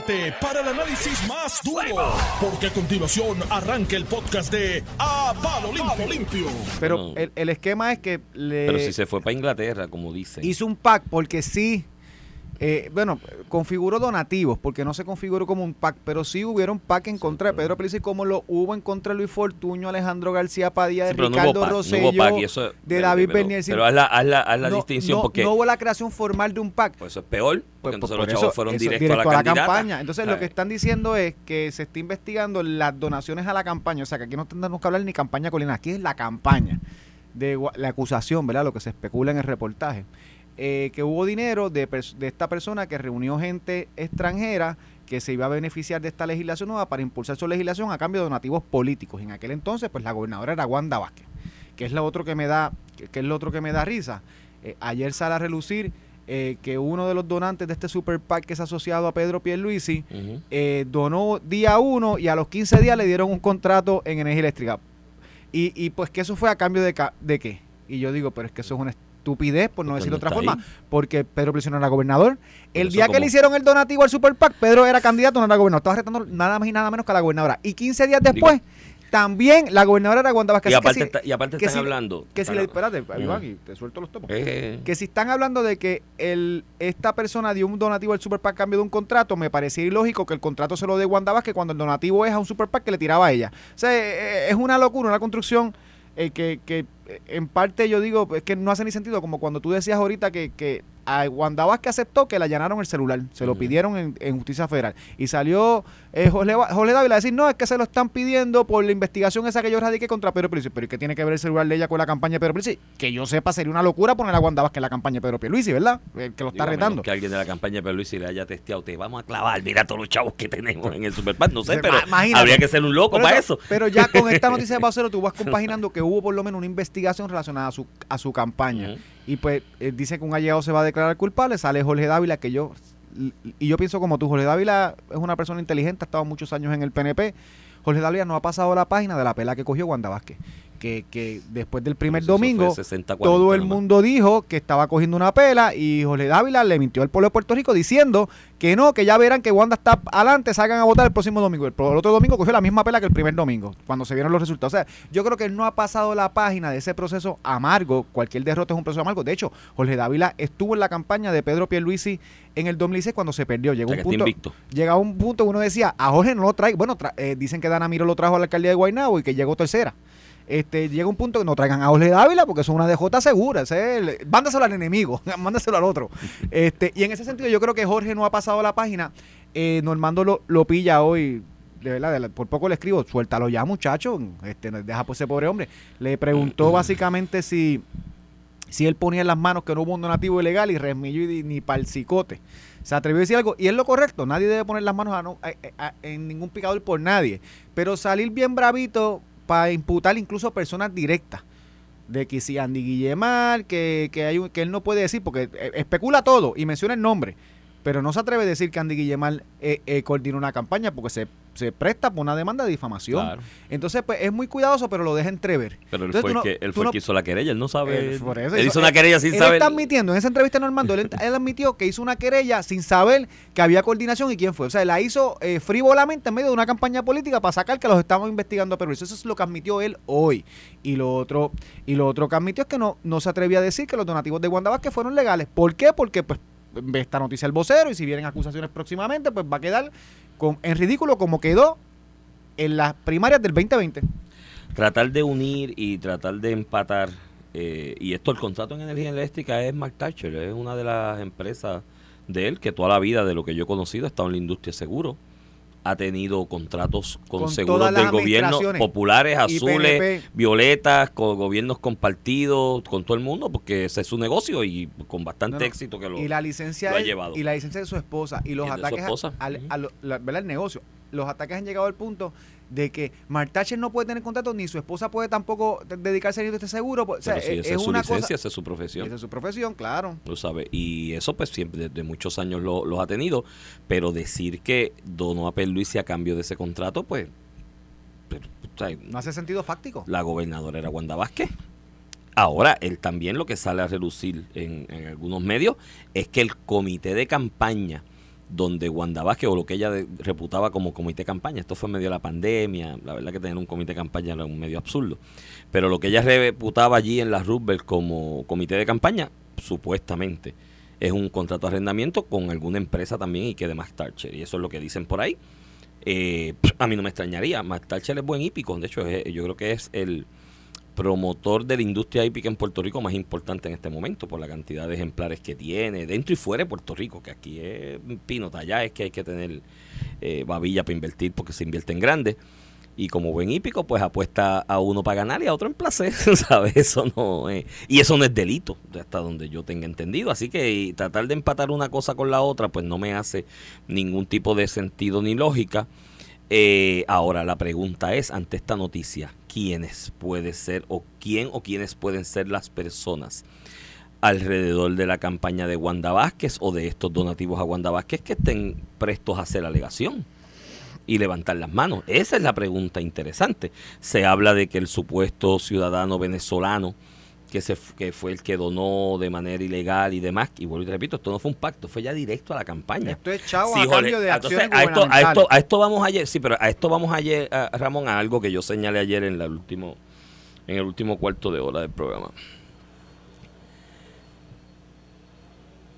prepárate para el análisis más duro, porque a continuación arranca el podcast de A Palo Limpio. Limpio. Pero No. el, el esquema es que le Pero si se fue para Inglaterra, como dicen. hizo un pack porque sí, eh, bueno, configuró donativos, porque no se configuró como un pack, pero sí hubieron pack en contra de Pedro Pelici, como lo hubo en contra de Luis Fortuño, Alejandro García Padilla, de Sí, pero no Ricardo PAC, no Rosselló, PAC, eso- de pero- David pero- Bernier. Pero haz la, haz la, haz la no, distinción porque no hubo la creación formal de un pack. pues eso es peor, porque Pues, entonces por los eso, chavos fueron directo, a la, campaña. Entonces, lo que están diciendo es que se está investigando las donaciones a la campaña. O sea, que aquí no tenemos que hablar ni campaña colina, aquí es la campaña de la acusación, ¿verdad? Lo que se especula en el reportaje. Eh, que hubo dinero de, de esta persona que reunió gente extranjera que se iba a beneficiar de esta legislación nueva para impulsar su legislación a cambio de donativos políticos. En aquel entonces, pues la gobernadora era Wanda Vázquez, que es lo otro que me da, que, es lo otro que me da risa. Eh, ayer sale a relucir eh, que uno de los donantes de este super PAC que es asociado a Pedro Pierluisi eh, donó día uno y a los 15 días le dieron un contrato en energía eléctrica. Y, y pues que eso fue a cambio de, de qué. Y yo digo, pero es que eso es una estupidez, por no Porque decirlo de no otra forma, porque Pedro no era gobernador. El día que le hicieron el donativo al super PAC, Pedro era candidato, no era gobernador. Estaba retando nada más y nada menos que a la gobernadora. Y 15 días después, también la gobernadora era Wanda Vázquez. Y Así que aparte, si- está- y aparte que están si- hablando. que si le, espérate. Iván, te suelto los topos Eh, que si están hablando de que el, esta persona dio un donativo al Super PAC a cambio de un contrato, me parecía ilógico que el contrato se lo dé Wanda Vázquez cuando el donativo es a un Super PAC que le tiraba a ella. O sea, eh, es una locura, una construcción eh, que, que eh, en parte yo digo es que no hace ni sentido, como cuando tú decías ahorita que, que a Wanda Vázquez aceptó que le allanaron el celular, se lo pidieron en, en Justicia Federal. Y salió eh, Jorge, Dávila a decir, no, es que se lo están pidiendo por la investigación esa que yo radiqué contra Pedro Pierluisi. Pero ¿y qué tiene que ver el celular de ella con la campaña de Pedro Pierluisi? Que yo sepa, sería una locura poner a Wanda Vázquez en la campaña de Pedro Pierluisi, ¿verdad? El que lo está digo, retando. Que alguien de la campaña de Luis le haya testeado, te vamos a clavar, mira todos los chavos que tenemos en el Superpad, no sé, pero imagínate. habría que ser un loco para eso. Pero ya con esta noticia de Bacero tú vas compaginando que hubo por lo menos una investigación relacionada a su, a su campaña. Y pues eh, dice que un allegado se va a declarar culpable, sale Jorge Dávila, que yo, y yo pienso como tú, Jorge Dávila es una persona inteligente, ha estado muchos años en el PNP. Jorge Dávila no ha pasado la página de la pela que cogió Wanda Vázquez. Que, que después del primer domingo, 60-40 todo el mundo dijo que estaba cogiendo una pela y Jorge Dávila le mintió al pueblo de Puerto Rico diciendo que no, que ya verán que Wanda está adelante, salgan a votar el próximo domingo. El, otro domingo cogió la misma pela que el primer domingo, cuando se vieron los resultados. O sea, yo creo que él no ha pasado la página de ese proceso amargo. Cualquier derrota es un proceso amargo. De hecho, Jorge Dávila estuvo en la campaña de Pedro Pierluisi en el 2016 cuando se perdió. Llegó O sea, un punto, invicto. llegaba un punto que uno decía, a Jorge no lo trae. Bueno, tra- eh, dicen que Dana Miro lo trajo a la alcaldía de Guaynabo y que llegó tercera. Este, llega un punto que no traigan a Jorge Dávila porque es una DJ segura. ese es el- mándaselo al enemigo, mándaselo al otro. Este, y en ese sentido, yo creo que Jorge no ha pasado la página. Eh, Normando lo, lo pilla hoy. De verdad, de la- por poco le escribo, suéltalo ya, muchacho. Este, deja por ese pobre hombre. Le preguntó básicamente si, si él ponía en las manos que no hubo un donativo ilegal y Resmillo y ni para el cicote. Se atrevió a decir algo y es lo correcto. Nadie debe poner las manos a no- a- a- en ningún picador por nadie. Pero salir bien bravito para imputar incluso personas directas. De que si Andy Guillemar, que, que, hay un- que él no puede decir, porque eh, especula todo y menciona el nombre. Pero no se atreve a decir que Andy Guillemar eh, eh, coordina una campaña porque se, se presta por una demanda de difamación. Claro. Entonces, pues es muy cuidadoso, pero lo deja entrever. Pero él Entonces, fue, el no- que, él fue el no- que hizo la querella, él no sabe. Él- por eso él hizo- hizo una querella sin él saber. está admitiendo en esa entrevista Normando, él, él admitió que hizo una querella sin saber que había coordinación y quién fue. O sea, la hizo eh, frívolamente en medio de una campaña política para sacar que los estamos investigando a Perú. Eso es lo que admitió él hoy. Y lo otro, y lo otro que admitió es que no, no se atrevía a decir que los donativos de Wanda Vázquez fueron legales. ¿Por qué? Porque pues ve esta noticia el vocero y si vienen acusaciones próximamente, pues va a quedar con, en ridículo como quedó en las primarias del 2020. Tratar de unir y tratar de empatar. eh, y esto, el contrato en energía eléctrica es Mark Thatcher, es una de las empresas de él que toda la vida, de lo que yo he conocido, ha estado en la industria seguro. Ha tenido contratos con, Con seguros del gobierno, populares, azules, PNP. violetas, con gobiernos compartidos, con todo el mundo, porque ese es su negocio y con bastante No, no. éxito que lo, y la licencia lo ha de- llevado. y la licencia de su esposa y los Y ataques al, ¿verdad? el negocio los ataques han llegado al punto de que Mark Thatcher no puede tener contrato ni su esposa puede tampoco de- dedicarse a este seguro pues, o sea, Pero si es, esa es su una licencia, cosa esa es su profesión. esa es su profesión claro Lo sabe. Y eso pues siempre desde muchos años lo- los ha tenido. Pero decir que donó a Luis a cambio de ese contrato, pues... pero, o sea, no hace sentido fáctico la gobernadora era Wanda Vázquez. Ahora, él también lo que sale a relucir en, en algunos medios es que el comité de campaña donde Wanda o lo que ella reputaba como comité de campaña, esto fue en medio de la pandemia, la verdad que tener un comité de campaña era un medio absurdo, pero lo que ella reputaba allí en la Roosevelt como comité de campaña, supuestamente, es un contrato de arrendamiento con alguna empresa también y que de Max Thatcher, y eso es lo que dicen por ahí. Eh, a mí no me extrañaría, Max Thatcher es buen hípico, de hecho yo creo que es el promotor de la industria hípica en Puerto Rico más importante en este momento por la cantidad de ejemplares que tiene dentro y fuera de Puerto Rico, que aquí es un pinota, allá es que hay que tener eh, babilla para invertir porque se invierte en grande. Y como buen hípico, pues apuesta a uno para ganar y a otro en placer, ¿sabes? Eso no es. Y eso no es delito, hasta donde yo tenga entendido. Así que tratar de empatar una cosa con la otra, pues no me hace ningún tipo de sentido ni lógica. Eh, ahora la pregunta es, ante esta noticia, ¿quiénes puede ser o quién o quiénes pueden ser las personas alrededor de la campaña de Wanda Vázquez o de estos donativos a Wanda Vázquez que estén prestos a hacer alegación? y levantar las manos. Esa es la pregunta interesante. Se habla de que el supuesto ciudadano venezolano que, se, que fue el que donó de manera ilegal y demás, y vuelvo y te repito, esto no fue un pacto, fue ya directo a la campaña. Esto es chavo Sí, a cambio de entonces, acciones a esto, a gubernamentales. esto, a esto vamos ayer, sí, pero a esto vamos ayer, a- Ramón, a algo que yo señalé ayer en la último, en el último cuarto de hora del programa.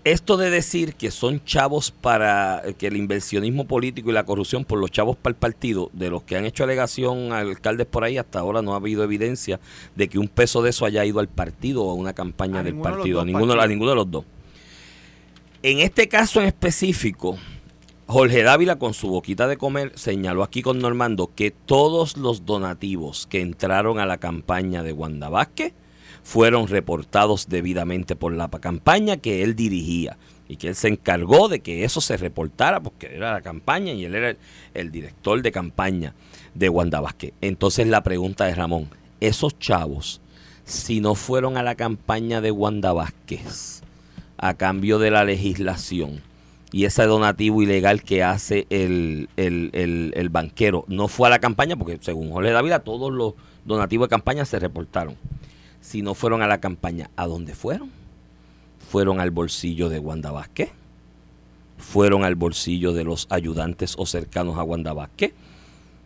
Esto de decir que son chavos para que el inversionismo político y la corrupción por los chavos para el partido, de los que han hecho alegación a alcaldes por ahí, hasta ahora no ha habido evidencia de que un peso de eso haya ido al partido o a una campaña A del partido, a ninguno, a ninguno de los dos. En este caso en específico, Jorge Dávila con su boquita de comer señaló aquí con Normando que todos los donativos que entraron a la campaña de Wanda Vázquez fueron reportados debidamente por la pa- campaña que él dirigía y que él se encargó de que eso se reportara porque era la campaña y él era el, director de campaña de Wanda Vázquez. Entonces la pregunta de Ramón, esos chavos, si no fueron a la campaña de Wanda Vázquez a cambio de la legislación y ese donativo ilegal que hace el, el, el- el banquero no fue a la campaña porque según Jorge Dávila todos los donativos de campaña se reportaron. Si no fueron a la campaña, ¿a dónde fueron? ¿Fueron al bolsillo de Wanda Vázquez? ¿Fueron al bolsillo de los ayudantes o cercanos a Wanda Vázquez?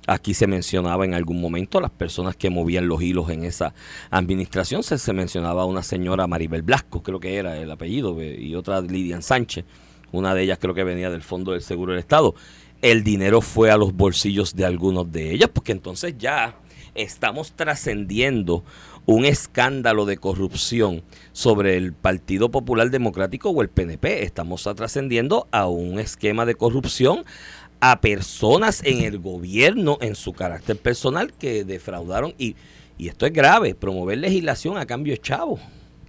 Aquí se mencionaba en algún momento las personas que movían los hilos en esa administración. Se, se mencionaba a una señora Maribel Blasco, creo que era el apellido, eh, y otra Lidian Sánchez. Una de ellas creo que venía del Fondo del Seguro del Estado. El dinero fue a los bolsillos de algunos de ellas, porque entonces ya estamos trascendiendo un escándalo de corrupción sobre el Partido Popular Democrático o el PNP. Estamos trascendiendo a un esquema de corrupción a personas en el gobierno en su carácter personal que defraudaron y, y esto es grave, promover legislación a cambio de chavo.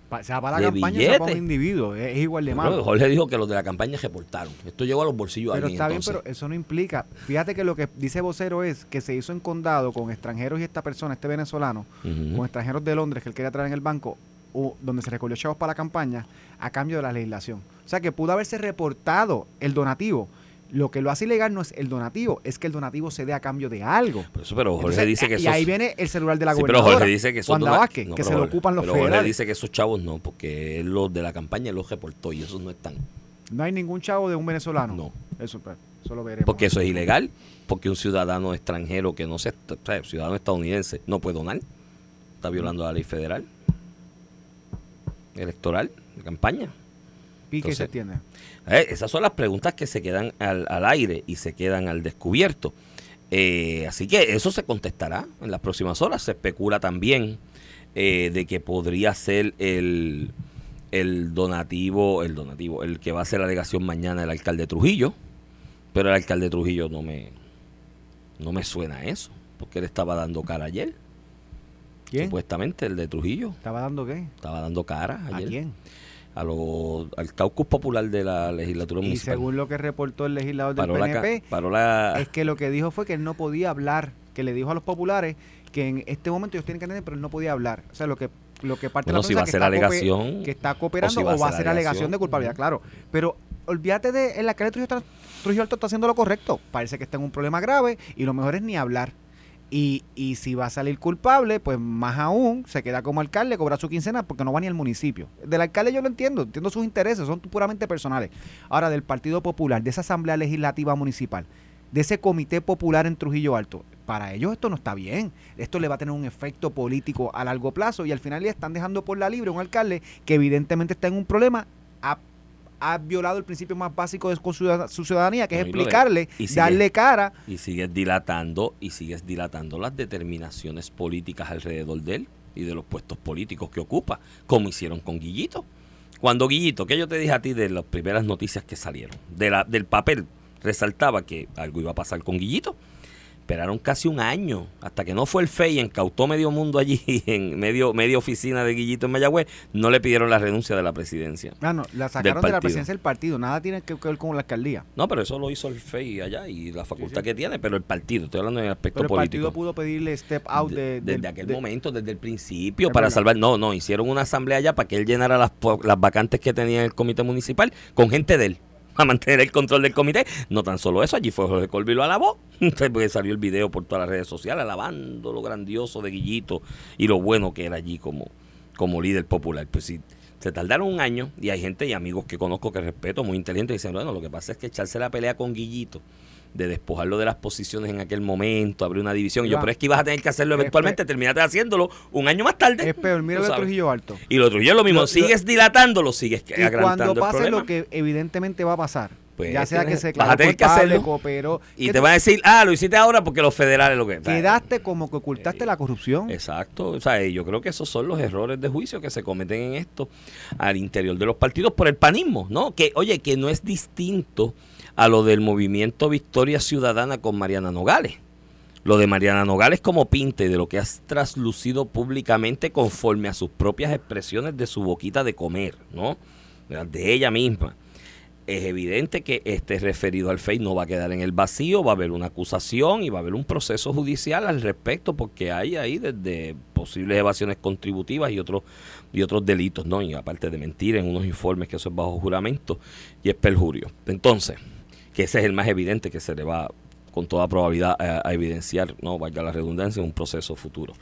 Pa- sea para de la campaña, sea para billete. un individuo. Es, igual de malo. Jorge dijo que los de la campaña reportaron. Esto llegó a los bolsillos Pero está bien, pero eso no implica. Fíjate que lo que dice vocero es que se hizo en condado con extranjeros y esta persona, este venezolano, con extranjeros de Londres que él quería traer en el banco, o donde se recogió chavos para la campaña a cambio de la legislación. O sea que pudo haberse reportado el donativo. Lo que lo hace ilegal no es el donativo, es que el donativo se dé a cambio de algo. Eso, pero Jorge Entonces, dice que y esos- ahí viene el celular de la Sí, pero. Jorge dice que Wanda Vázquez, no, que se lo ocupan los pero Jorge federales. dice que esos chavos no, porque los de la campaña los reportó y esos no están. No hay ningún chavo de un venezolano. No. Eso, pues, eso lo veremos. Porque eso es ilegal, porque un ciudadano extranjero que no se, o sea, ciudadano estadounidense no puede donar, está violando la ley federal electoral de campaña. Pique se entiende. Eh, esas son las preguntas que se quedan al, al aire y se quedan al descubierto. Eh, así que eso se contestará en las próximas horas. Se especula también eh, de que podría ser el, el donativo, el donativo, el que va a hacer la alegación mañana el alcalde Trujillo. Pero el alcalde Trujillo no me, no me suena a eso, porque él estaba dando cara ayer. ¿Quién? Supuestamente el de Trujillo ¿Estaba dando qué? estaba dando cara ¿A ayer quién? A los, al caucus popular de la legislatura Y municipal. según lo que reportó el legislador del paró la, ca- PNP, la- es que lo que dijo fue que él no podía hablar, que le dijo a los populares que en este momento ellos tienen que entender, pero él no podía hablar. O sea, lo que lo que parte Bueno, de si la va a ser que, está alegación, que está cooperando o o, si va a va a ser alegación de culpabilidad, claro. Pero olvídate de el alcalde Trujillo, está- Trujillo Alto está haciendo lo correcto. Parece que está en un problema grave y lo mejor es ni hablar. Y, y si va a salir culpable, pues más aún se queda como alcalde, cobra su quincena porque no va ni al municipio. Del alcalde yo lo entiendo, entiendo sus intereses, son puramente personales. Ahora, del Partido Popular, de esa Asamblea Legislativa Municipal, de ese Comité Popular en Trujillo Alto, para ellos esto no está bien. Esto le va a tener un efecto político a largo plazo y al final le están dejando por la libre un alcalde que evidentemente está en un problema. Ha, violado el principio más básico de su ciudad- su ciudadanía, que No, es explicarle, y sigue- darle cara. Y sigues dilatando y sigues dilatando las determinaciones políticas alrededor de él y de los puestos políticos que ocupa, como hicieron con Guillito. Cuando Guillito, que yo te dije a ti de las primeras noticias que salieron, de la, del papel, resaltaba que algo iba a pasar con Guillito. Esperaron casi un año hasta que no fue el FEI y encautó medio mundo allí en medio, media oficina de Guillito en Mayagüez, no le pidieron la renuncia de la presidencia. Ah, no, la sacaron de la presidencia del partido, nada tiene que ver con la alcaldía. No, pero eso lo hizo el FEI allá y la facultad que tiene, pero el partido, estoy hablando en el aspecto Pero el político. partido pudo pedirle step out de, De- desde aquel momento, desde el principio, para salvar. No, no, hicieron una asamblea allá para que él llenara las, las vacantes que tenía en el comité municipal con gente de él. A mantener el control del comité. No tan solo eso, allí fue Jorge Colby lo alabó. Porque salió el video por todas las redes sociales alabando lo grandioso de Guillito y lo bueno que era allí como, como líder popular. Pues sí, se tardaron un año y hay gente y amigos que conozco que respeto, muy inteligentes, dicen, bueno, lo que pasa es que echarse la pelea con Guillito de despojarlo de las posiciones en aquel momento, abrir una división. Y yo, pero es que ibas a tener que hacerlo es eventualmente, terminaste haciéndolo un año más tarde. Es peor, mira lo de. Trujillo Alto. Y lo otro, yo lo mismo, Lo- lo- sigues dilatándolo, sigues Y agrandando cuando el pase problema. lo que evidentemente va a pasar, Pues ya sea que se declaró tener que culpable, hacerlo. cooperó, Y te van a decir, ah, lo hiciste ahora porque los federales lo que... quedaste como que ocultaste la corrupción. Exacto, o sea, yo creo que esos son los errores de juicio que se cometen en esto al interior de los partidos por el panismo, ¿no? Que, oye, que no es distinto a lo del movimiento Victoria Ciudadana con Mariana Nogales. Lo de Mariana Nogales como pinte de lo que has traslucido públicamente conforme a sus propias expresiones de su boquita de comer, ¿no? De ella misma. Es evidente que este referido al FEI no va a quedar en el vacío, va a haber una acusación y va a haber un proceso judicial al respecto porque hay ahí desde posibles evasiones contributivas y otros y otros delitos, ¿no? Y aparte de mentir en unos informes que eso es bajo juramento y es perjurio. Entonces, que ese es el más evidente que se le va con toda probabilidad a, evidenciar, no vaya la redundancia, en un proceso futuro.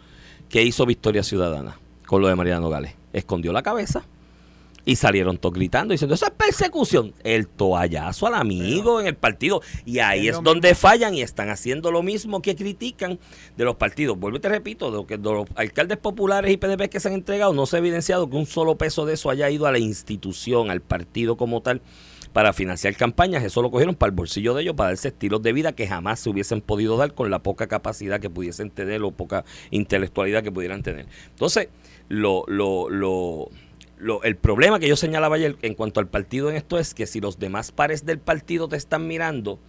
¿Qué hizo Victoria Ciudadana con lo de Mariano Nogales? Escondió la cabeza y salieron todos gritando diciendo, eso es persecución. El toallazo al amigo en el partido. Y ahí es donde fallan y están haciendo lo mismo que critican de los partidos. Vuelvo y te repito, de, lo que, de los alcaldes populares y PDP que se han entregado, no se ha evidenciado que un solo peso de eso haya ido a la institución, al partido como tal para financiar campañas, eso lo cogieron para el bolsillo de ellos, para darse estilos de vida que jamás se hubiesen podido dar con la poca capacidad que pudiesen tener o poca intelectualidad que pudieran tener. Entonces, lo, lo, lo, lo- el problema que yo señalaba ayer en cuanto al partido en esto es que si los demás pares del partido te están mirando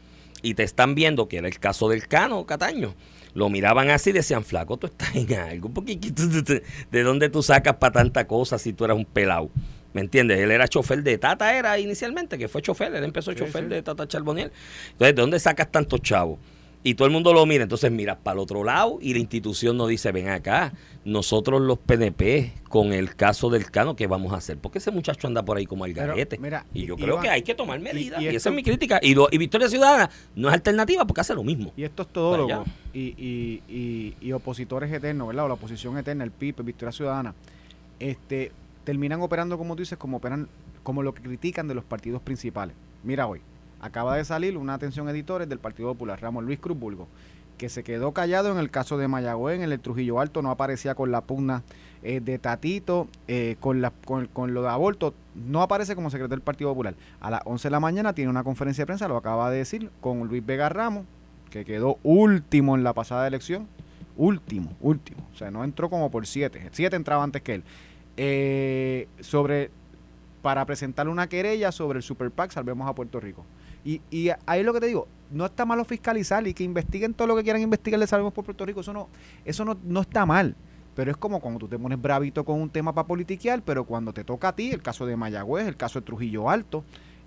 y te están viendo, que era el caso del Cano Cataño, lo miraban así y decían, flaco, tú estás en algo, porque ¿qué tú- tú- tú- ¿de dónde tú sacas para tanta cosa si tú eras un pelado? ¿Me entiendes? Él era chofer de Tata, era inicialmente, que fue chofer, él empezó chofer de Tata Charboniel. Entonces, ¿de dónde sacas tantos chavos? Y todo el mundo lo mira, entonces miras para el otro lado y la institución nos dice, ven acá, nosotros los PNP, con el caso del Cano, ¿qué vamos a hacer? Porque ese muchacho anda por ahí como al garete. mira, y yo y- creo Iván, que hay que tomar medidas. y Y, esto- esa es mi crítica. Y, lo- y Victoria Ciudadana no es alternativa porque hace lo mismo. Y estos todólogos Vaya. y, y, y, y opositores eternos, ¿verdad? O la oposición eterna, el PIB, Victoria Ciudadana, este, terminan operando, como tú dices, como operan, como lo que critican de los partidos principales. Mira hoy, acaba de salir una atención editores del Partido Popular, Ramón Luis Cruz Bulgo, que se quedó callado en el caso de Mayagüez, en el Trujillo Alto, no aparecía con la pugna eh, de Tatito, eh, con, la, con, con lo de aborto, no aparece como secretario del Partido Popular. A las 11 de la mañana tiene una conferencia de prensa, lo acaba de decir, con Luis Vega Ramos, que quedó último en la pasada elección. Último, último. O sea, no entró como por siete. Siete entraba antes que él. Eh, sobre para presentarle una querella sobre el Super PAC Salvemos a Puerto Rico. Y, y ahí es lo que te digo, no está malo fiscalizar y que investiguen todo lo que quieran investigar de Salvemos por Puerto Rico, eso no, eso no, no está mal. Pero es como cuando tú te pones bravito con un tema para politiquear, pero cuando te toca a ti, el caso de Mayagüez, el caso de Trujillo Alto,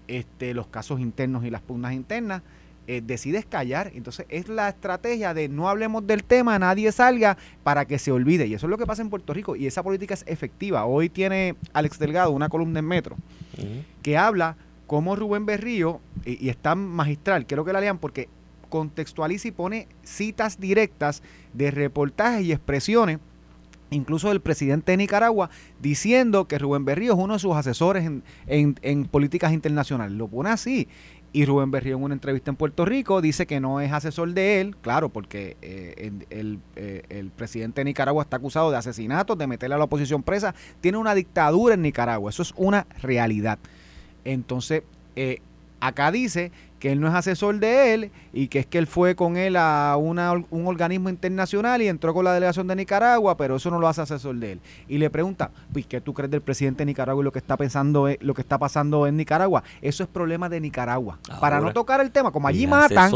este, los casos internos y las pugnas internas, eh, decides callar. Entonces es la estrategia de no hablemos del tema, nadie salga para que se olvide. Y eso es lo que pasa en Puerto Rico. Y esa política es efectiva. Hoy tiene Alex Delgado una columna en Metro que habla cómo Rubén Berrío, y, está magistral, quiero que la lean porque contextualiza y pone citas directas de reportajes y expresiones incluso del presidente de Nicaragua, diciendo que Rubén Berrío es uno de sus asesores en, en, políticas internacionales. Lo pone así. Y Rubén Berrío en una entrevista en Puerto Rico dice que no es asesor de él, claro, porque eh, el, eh, el, presidente de Nicaragua está acusado de asesinatos, de meterle a la oposición presa, tiene una dictadura en Nicaragua, eso es una realidad. Entonces, eh, acá dice que él no es asesor de él y que es que él fue con él a una, un organismo internacional y entró con la delegación de Nicaragua, pero eso no lo hace asesor de él. Y le pregunta, pues, ¿qué tú crees del presidente de Nicaragua y lo que está pensando, lo que está pasando en Nicaragua? Eso es problema de Nicaragua. Para no tocar el tema, como allí matan,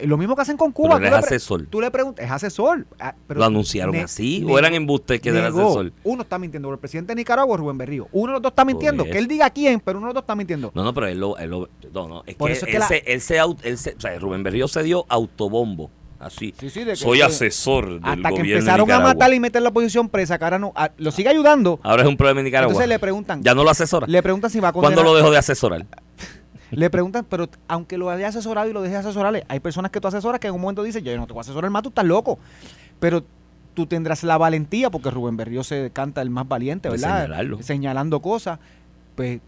lo mismo que hacen con Cuba. Pero tú, es le asesor. tú le preguntas, es asesor. Ah, lo anunciaron así o eran embustes que era asesor. Uno está mintiendo, el presidente de Nicaragua es Rubén Berrío. Uno de los dos está mintiendo, que él diga quién, pero uno de los dos está mintiendo. No, no, pero él lo, él lo no, no, es que, él, se, él, se, él se, o sea, Rubén Berrío se dio autobombo. Así. Sí, sí, de Soy asesor del Hasta que empezaron a matar y meter la posición presa, que ahora no, a, lo sigue ayudando. Ahora es un problema en Nicaragua. Entonces le preguntan. Ya no lo asesora. Le preguntan si va a condenar. ¿Cuándo lo dejó de asesorar? Le preguntan, pero aunque lo haya asesorado y lo deje asesorarle, hay personas que tú asesoras que en un momento dicen, yo no te voy a asesorar más, tú estás loco. Pero tú tendrás la valentía, porque Rubén Berrío se canta el más valiente, ¿verdad? Señalando cosas. Pues,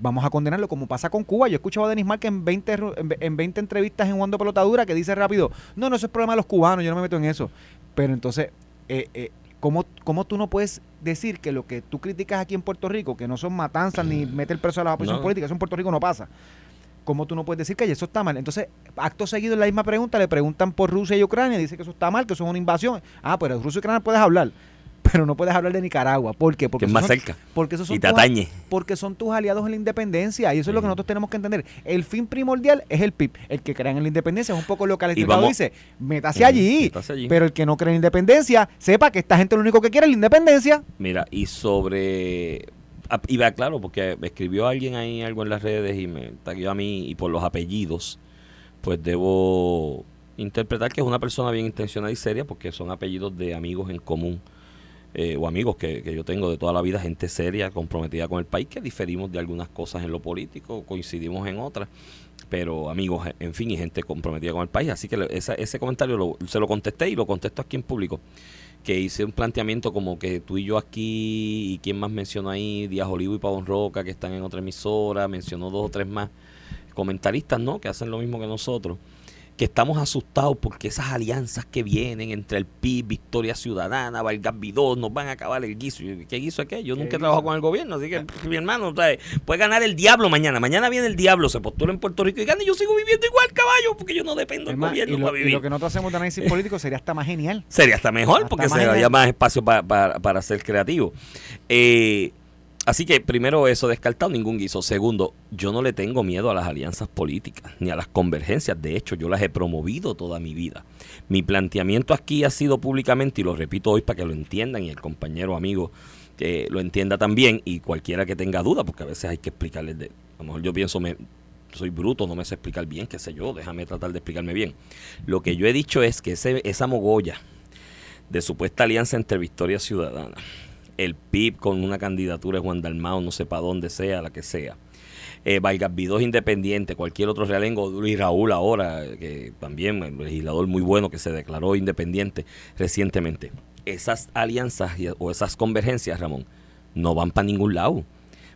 vamos a condenarlo como pasa con Cuba. Yo he escuchado a Denis Marque en 20, en 20 entrevistas en Jugando Pelotadura que dice rápido, no, no, eso es problema de los cubanos, yo no me meto en eso. Pero entonces, eh, eh, ¿cómo, ¿cómo, tú no puedes decir que lo que tú criticas aquí en Puerto Rico, que no son matanzas ni meter preso a la oposición política, eso en Puerto Rico no pasa? ¿Cómo tú no puedes decir que eso está mal? Entonces, acto seguido en la misma pregunta le preguntan por Rusia y Ucrania, dice que eso está mal, que eso es una invasión. Ah, pero Rusia y Ucrania puedes hablar pero no puedes hablar de Nicaragua. ¿Por qué? Porque es más cerca. Porque esos son y te atañe. porque son tus aliados en la independencia. Y eso es lo que nosotros tenemos que entender. El fin primordial es el PIB. El que crea en la independencia es un poco lo que el Estado dice. Métase, allí, allí. Pero el que no cree en la independencia, sepa que esta gente lo único que quiere es la independencia. Mira, y sobre y va claro, porque me escribió alguien ahí algo en las redes y me taguió a mí y por los apellidos, pues debo interpretar que es una persona bien intencionada y seria porque son apellidos de amigos en común eh, o amigos que, que, yo tengo de toda la vida, gente seria, comprometida con el país, que diferimos de algunas cosas en lo político, coincidimos en otras, pero amigos, en fin, y gente comprometida con el país. Así que ese comentario se lo contesté y lo contesto aquí en público, que hice un planteamiento como que tú y yo aquí, y quién más mencionó ahí, Díaz Olivo y Pavón Roca, que están en otra emisora, mencionó dos o tres más comentaristas, ¿no? Que hacen lo mismo que nosotros que estamos asustados porque esas alianzas que vienen entre el PIB, Victoria Ciudadana, Vargas Vidó, nos van a acabar el guiso. ¿Qué guiso es qué? Yo nunca he trabajado con el gobierno, así que mi hermano, puede ganar el diablo mañana. Mañana viene el diablo, se postula en Puerto Rico y gana y yo sigo viviendo igual, caballo, porque yo no dependo del gobierno y lo, para vivir. Y lo que nosotros hacemos de análisis político sería hasta más genial. Sería hasta mejor, porque se daría más espacio para, para ser creativo. Eh, Así que primero eso descartado, ningún guiso. Segundo, yo no le tengo miedo a las alianzas políticas ni a las convergencias. De hecho, yo las he promovido toda mi vida. Mi planteamiento aquí ha sido públicamente, y lo repito hoy para que lo entiendan y el compañero amigo que lo entienda también y cualquiera que tenga duda, porque a veces hay que explicarles de... A lo mejor yo pienso, me, soy bruto, no me sé explicar bien, qué sé yo, déjame tratar de explicarme bien. Lo que yo he dicho es que ese, esa mogolla de supuesta alianza entre Victoria Ciudadana el PIB con una candidatura de Juan Dalmao, no sé para dónde sea, la que sea. Eh, Vargas Vidó independiente, cualquier otro realengo, Luis Raúl ahora, que también un legislador muy bueno que se declaró independiente recientemente. Esas alianzas o esas convergencias, Ramón, no van para ningún lado.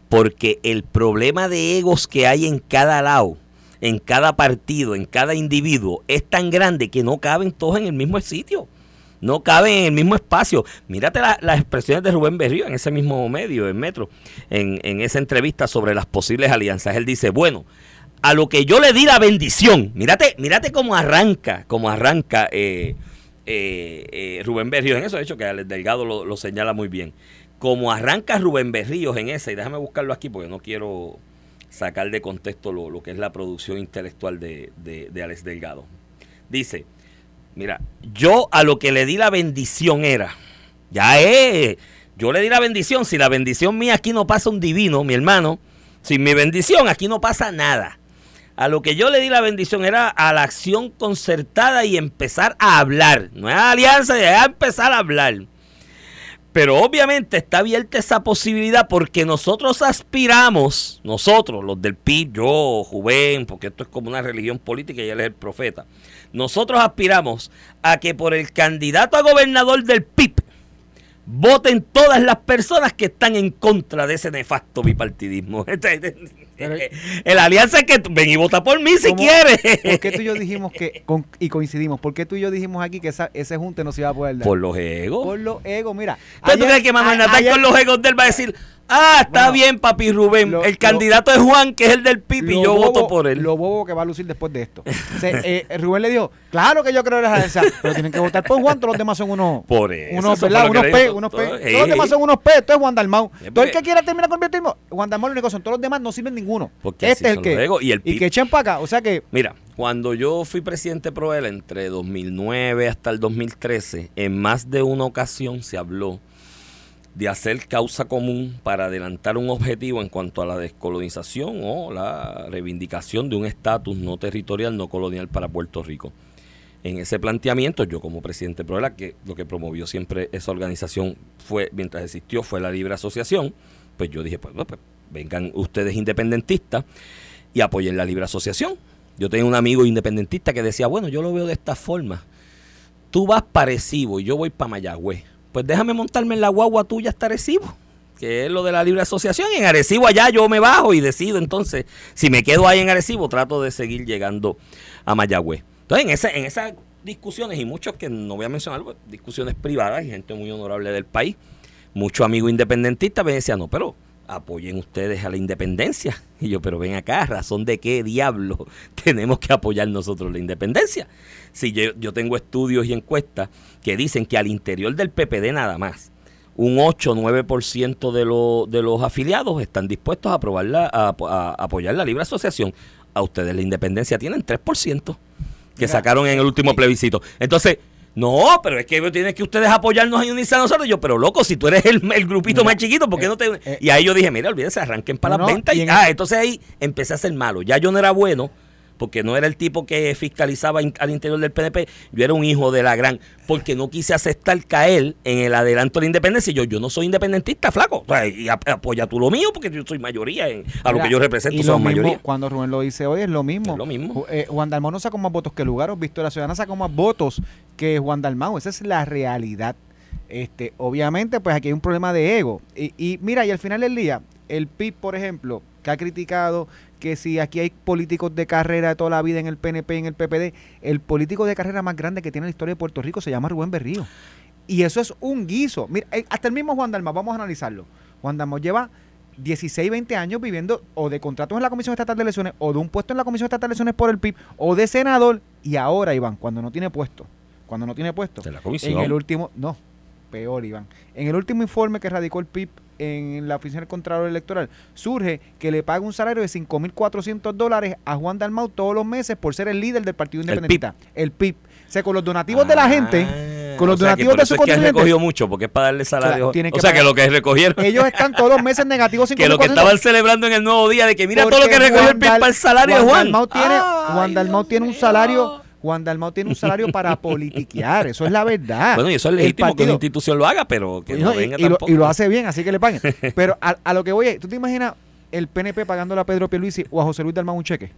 Porque el problema de egos que hay en cada lado, en cada partido, en cada individuo, es tan grande que no caben todos en el mismo sitio no caben en el mismo espacio. Mírate las expresiones de Rubén Berrío en ese mismo medio, en Metro, en, esa entrevista sobre las posibles alianzas. Él dice, bueno, a lo que yo le di la bendición, mírate, mírate cómo arranca, cómo arranca eh, eh, eh, Rubén Berrío en eso, de hecho que el Delgado lo, señala muy bien. Como arranca Rubén Berrío en esa, y déjame buscarlo aquí porque no quiero sacar de contexto lo, que es la producción intelectual de, de, de Alex Delgado. Dice, Mira, yo a lo que le di la bendición era, ya es, yo le di la bendición, si la bendición mía aquí no pasa un divino, mi hermano, sin mi bendición aquí no pasa nada. A lo que yo le di la bendición era a la acción concertada y empezar a hablar. No es alianza, es empezar a hablar. Pero obviamente está abierta esa posibilidad porque nosotros aspiramos, nosotros, los del PIB, yo, Juven, porque esto es como una religión política y él es el profeta, nosotros aspiramos a que por el candidato a gobernador del PIB voten todas las personas que están en contra de ese nefasto bipartidismo. el alianza es que ven y vota por mí si quieres. ¿Por qué tú y yo dijimos que, y coincidimos, por qué tú y yo dijimos aquí que esa, ese junte no se iba a poder dar? Por los egos. Por los egos, mira. ¿Tú crees que Manuel Natal con los egos de él va a decir, Ah, está bien, papi Rubén. el candidato es Juan, que es el del PIB, y yo voto por él. Lo bobo que va a lucir después de esto. Eh, Rubén le dijo, claro que yo creo en la alianza, pero tienen que votar por Juan, todos los demás son unos... Por eso. Unos, ¿verdad? unos P, unos P. Todos los demás son unos P, esto es Juan Dalmau. todo el que quiera terminar con el bitismo, Juan Dalmau lo único son, todos los demás no sirven ninguno. Porque este es el que... Y, el y que echen para acá, o sea que... Mira, cuando yo fui presidente Proel entre 2009 hasta el 2013, en más de una ocasión se habló de hacer causa común para adelantar un objetivo en cuanto a la descolonización o la reivindicación de un estatus no territorial, no colonial para Puerto Rico. En ese planteamiento, yo como presidente de que lo que promovió siempre esa organización fue, mientras existió, fue la libre asociación, pues yo dije, pues, pues vengan ustedes independentistas y apoyen la libre asociación. Yo tenía un amigo independentista que decía, bueno, yo lo veo de esta forma. Tú vas parecido y yo voy para Mayagüez pues déjame montarme en la guagua tuya hasta Arecibo, que es lo de la libre asociación. Y en Arecibo allá yo me bajo y decido entonces, si me quedo ahí en Arecibo, trato de seguir llegando a Mayagüez. Entonces, en, esas discusiones, y muchos que no voy a mencionar, pues, discusiones privadas y gente muy honorable del país, muchos amigos independentistas me decían, no, pero apoyen ustedes a la independencia. Y yo, pero ven acá, ¿razón de qué diablo tenemos que apoyar nosotros la independencia? Si yo, yo tengo estudios y encuestas que dicen que al interior del PPD nada más, un 8 o 9% de, de los afiliados están dispuestos a, aprobar a, apoyar la libre asociación. A ustedes la independencia tienen 3% que sacaron en el último plebiscito. Entonces, no, pero es que tienes que ustedes apoyarnos y unirse a nosotros. Yo, pero loco, si tú eres el, grupito más chiquito, ¿por qué no te.? Eh, eh, y ahí yo dije, mira, olvídense, arranquen para las ventas. Y, ah, entonces ahí empecé a ser malo. Ya yo no era bueno porque no era el tipo que fiscalizaba al interior del PNP, yo era un hijo de la gran, porque no quise aceptar caer en el adelanto de la independencia. Y yo, yo no soy independentista, flaco. y apoya tú lo mío, porque yo soy mayoría en, a lo que yo represento, y mayoría. Cuando Rubén lo dice hoy, es lo mismo. lo mismo. Eh, Juan Dalmau no sacó más votos que Lugaros, Victoria Ciudadana sacó más votos que Juan Dalmau. Esa es la realidad. Este, obviamente, pues aquí hay un problema de ego. Y, y mira, y al final del día, el PIB, por ejemplo, que ha criticado que si aquí hay políticos de carrera de toda la vida en el PNP y en el PPD, el político de carrera más grande que tiene la historia de Puerto Rico se llama Rubén Berrío. Y eso es un guiso. Mira, eh, hasta el mismo Juan Dalma, vamos a analizarlo. Juan Dalma lleva 16, 20 años viviendo o de contratos en la Comisión Estatal de Elecciones o de un puesto en la Comisión Estatal de Elecciones por el PIB o de senador y ahora, Iván, cuando no tiene puesto, cuando no tiene puesto, la comisión. en el último, no, peor, Iván, en el último informe que radicó el PIB en la oficina del Contralor Electoral, surge que le paga un salario de 5.400 dólares a Juan Dalmau todos los meses por ser el líder del Partido Independentista. El PIB. O sea, con los donativos de la gente, ah, con los donativos de su es que recogido mucho, porque es para darle salario. o sea, que lo que recogieron. Ellos están todos los meses negativos. que lo que estaban celebrando en el nuevo día, de que mira todo lo que recogió el PIB para el salario de Juan. Dalmau tiene, Juan Dalmau tiene un salario Juan Dalmau tiene un salario para politiquear, eso es la verdad. Bueno, y eso es legítimo que una institución lo haga, pero que no, venga y, tampoco. Lo, y lo hace bien, así que le paguen. Pero a, a lo que voy, ¿tú te imaginas el PNP pagándole a Pedro Pierluisi o a José Luis Dalmau un cheque.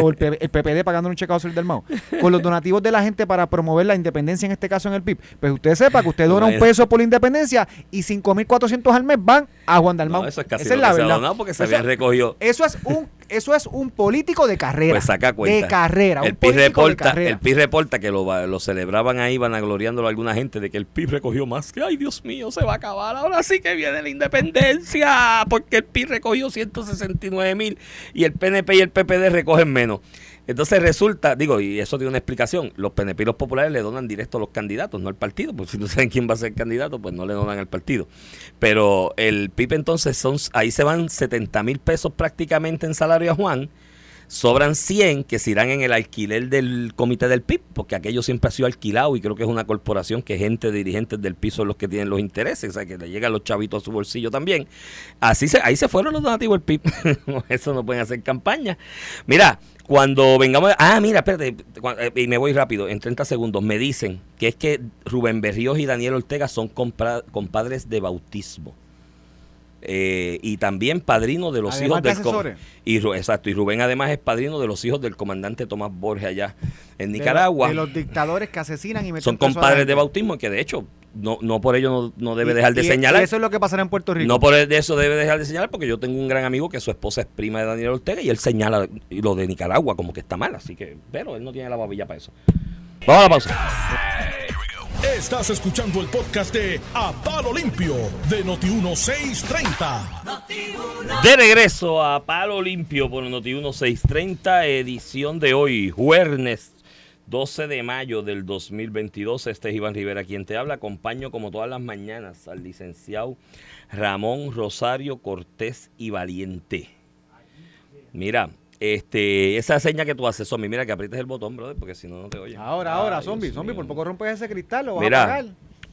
O el, PPD pagando un cheque a José Luis Dalmau. Con los donativos de la gente para promover la independencia, en este caso en el PIB. Pues usted sepa que usted dona un peso por la independencia y 5.400 al mes van a Juan Dalmau. eso es casi Esa es la verdad. porque se había recogido. Eso es un eso es un político de carrera. Pues saca cuenta. De carrera. El PIB reporta, el PIB reporta que lo, lo celebraban ahí, van gloriándolo a alguna gente de que el PIB recogió más. Que ay, Dios mío, se va a acabar. Ahora sí que viene la independencia. Porque el PIB recogió 169 mil y el PNP y el PPD recogen menos. Entonces resulta, digo, y eso tiene una explicación, los PNP populares le donan directo a los candidatos, no al partido, porque si no saben quién va a ser candidato, pues no le donan al partido. Pero el PIB entonces, son ahí se van 70 mil pesos prácticamente en salario a Juan, sobran 100 que se irán en el alquiler del comité del PIB, porque aquello siempre ha sido alquilado y creo que es una corporación que gente, dirigentes del piso son los que tienen los intereses, o sea, que le llegan los chavitos a su bolsillo también. Así se, ahí se fueron los donativos del PIB, eso no pueden hacer campaña. Mira, Cuando vengamos. Ah, mira, espérate. eh, Y me voy rápido, en 30 segundos. Me dicen que es que Rubén Berríos y Daniel Ortega son compadres de bautismo. Eh, y también padrino de los Además hijos de del y exacto y Rubén además es padrino de los hijos del comandante Tomás Borges allá en De Nicaragua los- De los dictadores que asesinan y meten son compadres de bautismo que de hecho no, no por ello no, no debe Y- dejar de y- señalar y eso es lo que pasará en Puerto Rico. no por eso debe dejar de señalar porque yo tengo un gran amigo que su esposa es prima de Daniel Ortega y él señala lo de Nicaragua como que está mal, así que, pero él no tiene la babilla para eso. Vamos a la pausa. Estás escuchando el podcast de A Palo Limpio de Noti1630. De regreso a Palo Limpio por Noti 1630, edición de hoy, jueves 12 de mayo del 2022. Este es Iván Rivera quien te habla. Acompaño como todas las mañanas al licenciado Ramón Rosario Cortés y Valiente. Mira, este, esa seña que tú haces, Somi, mira que aprietes el botón, brother, porque si no, no te oye. Ahora, ahora, zombie, zombie, por poco rompes ese cristal, lo vas a Mira, apagar.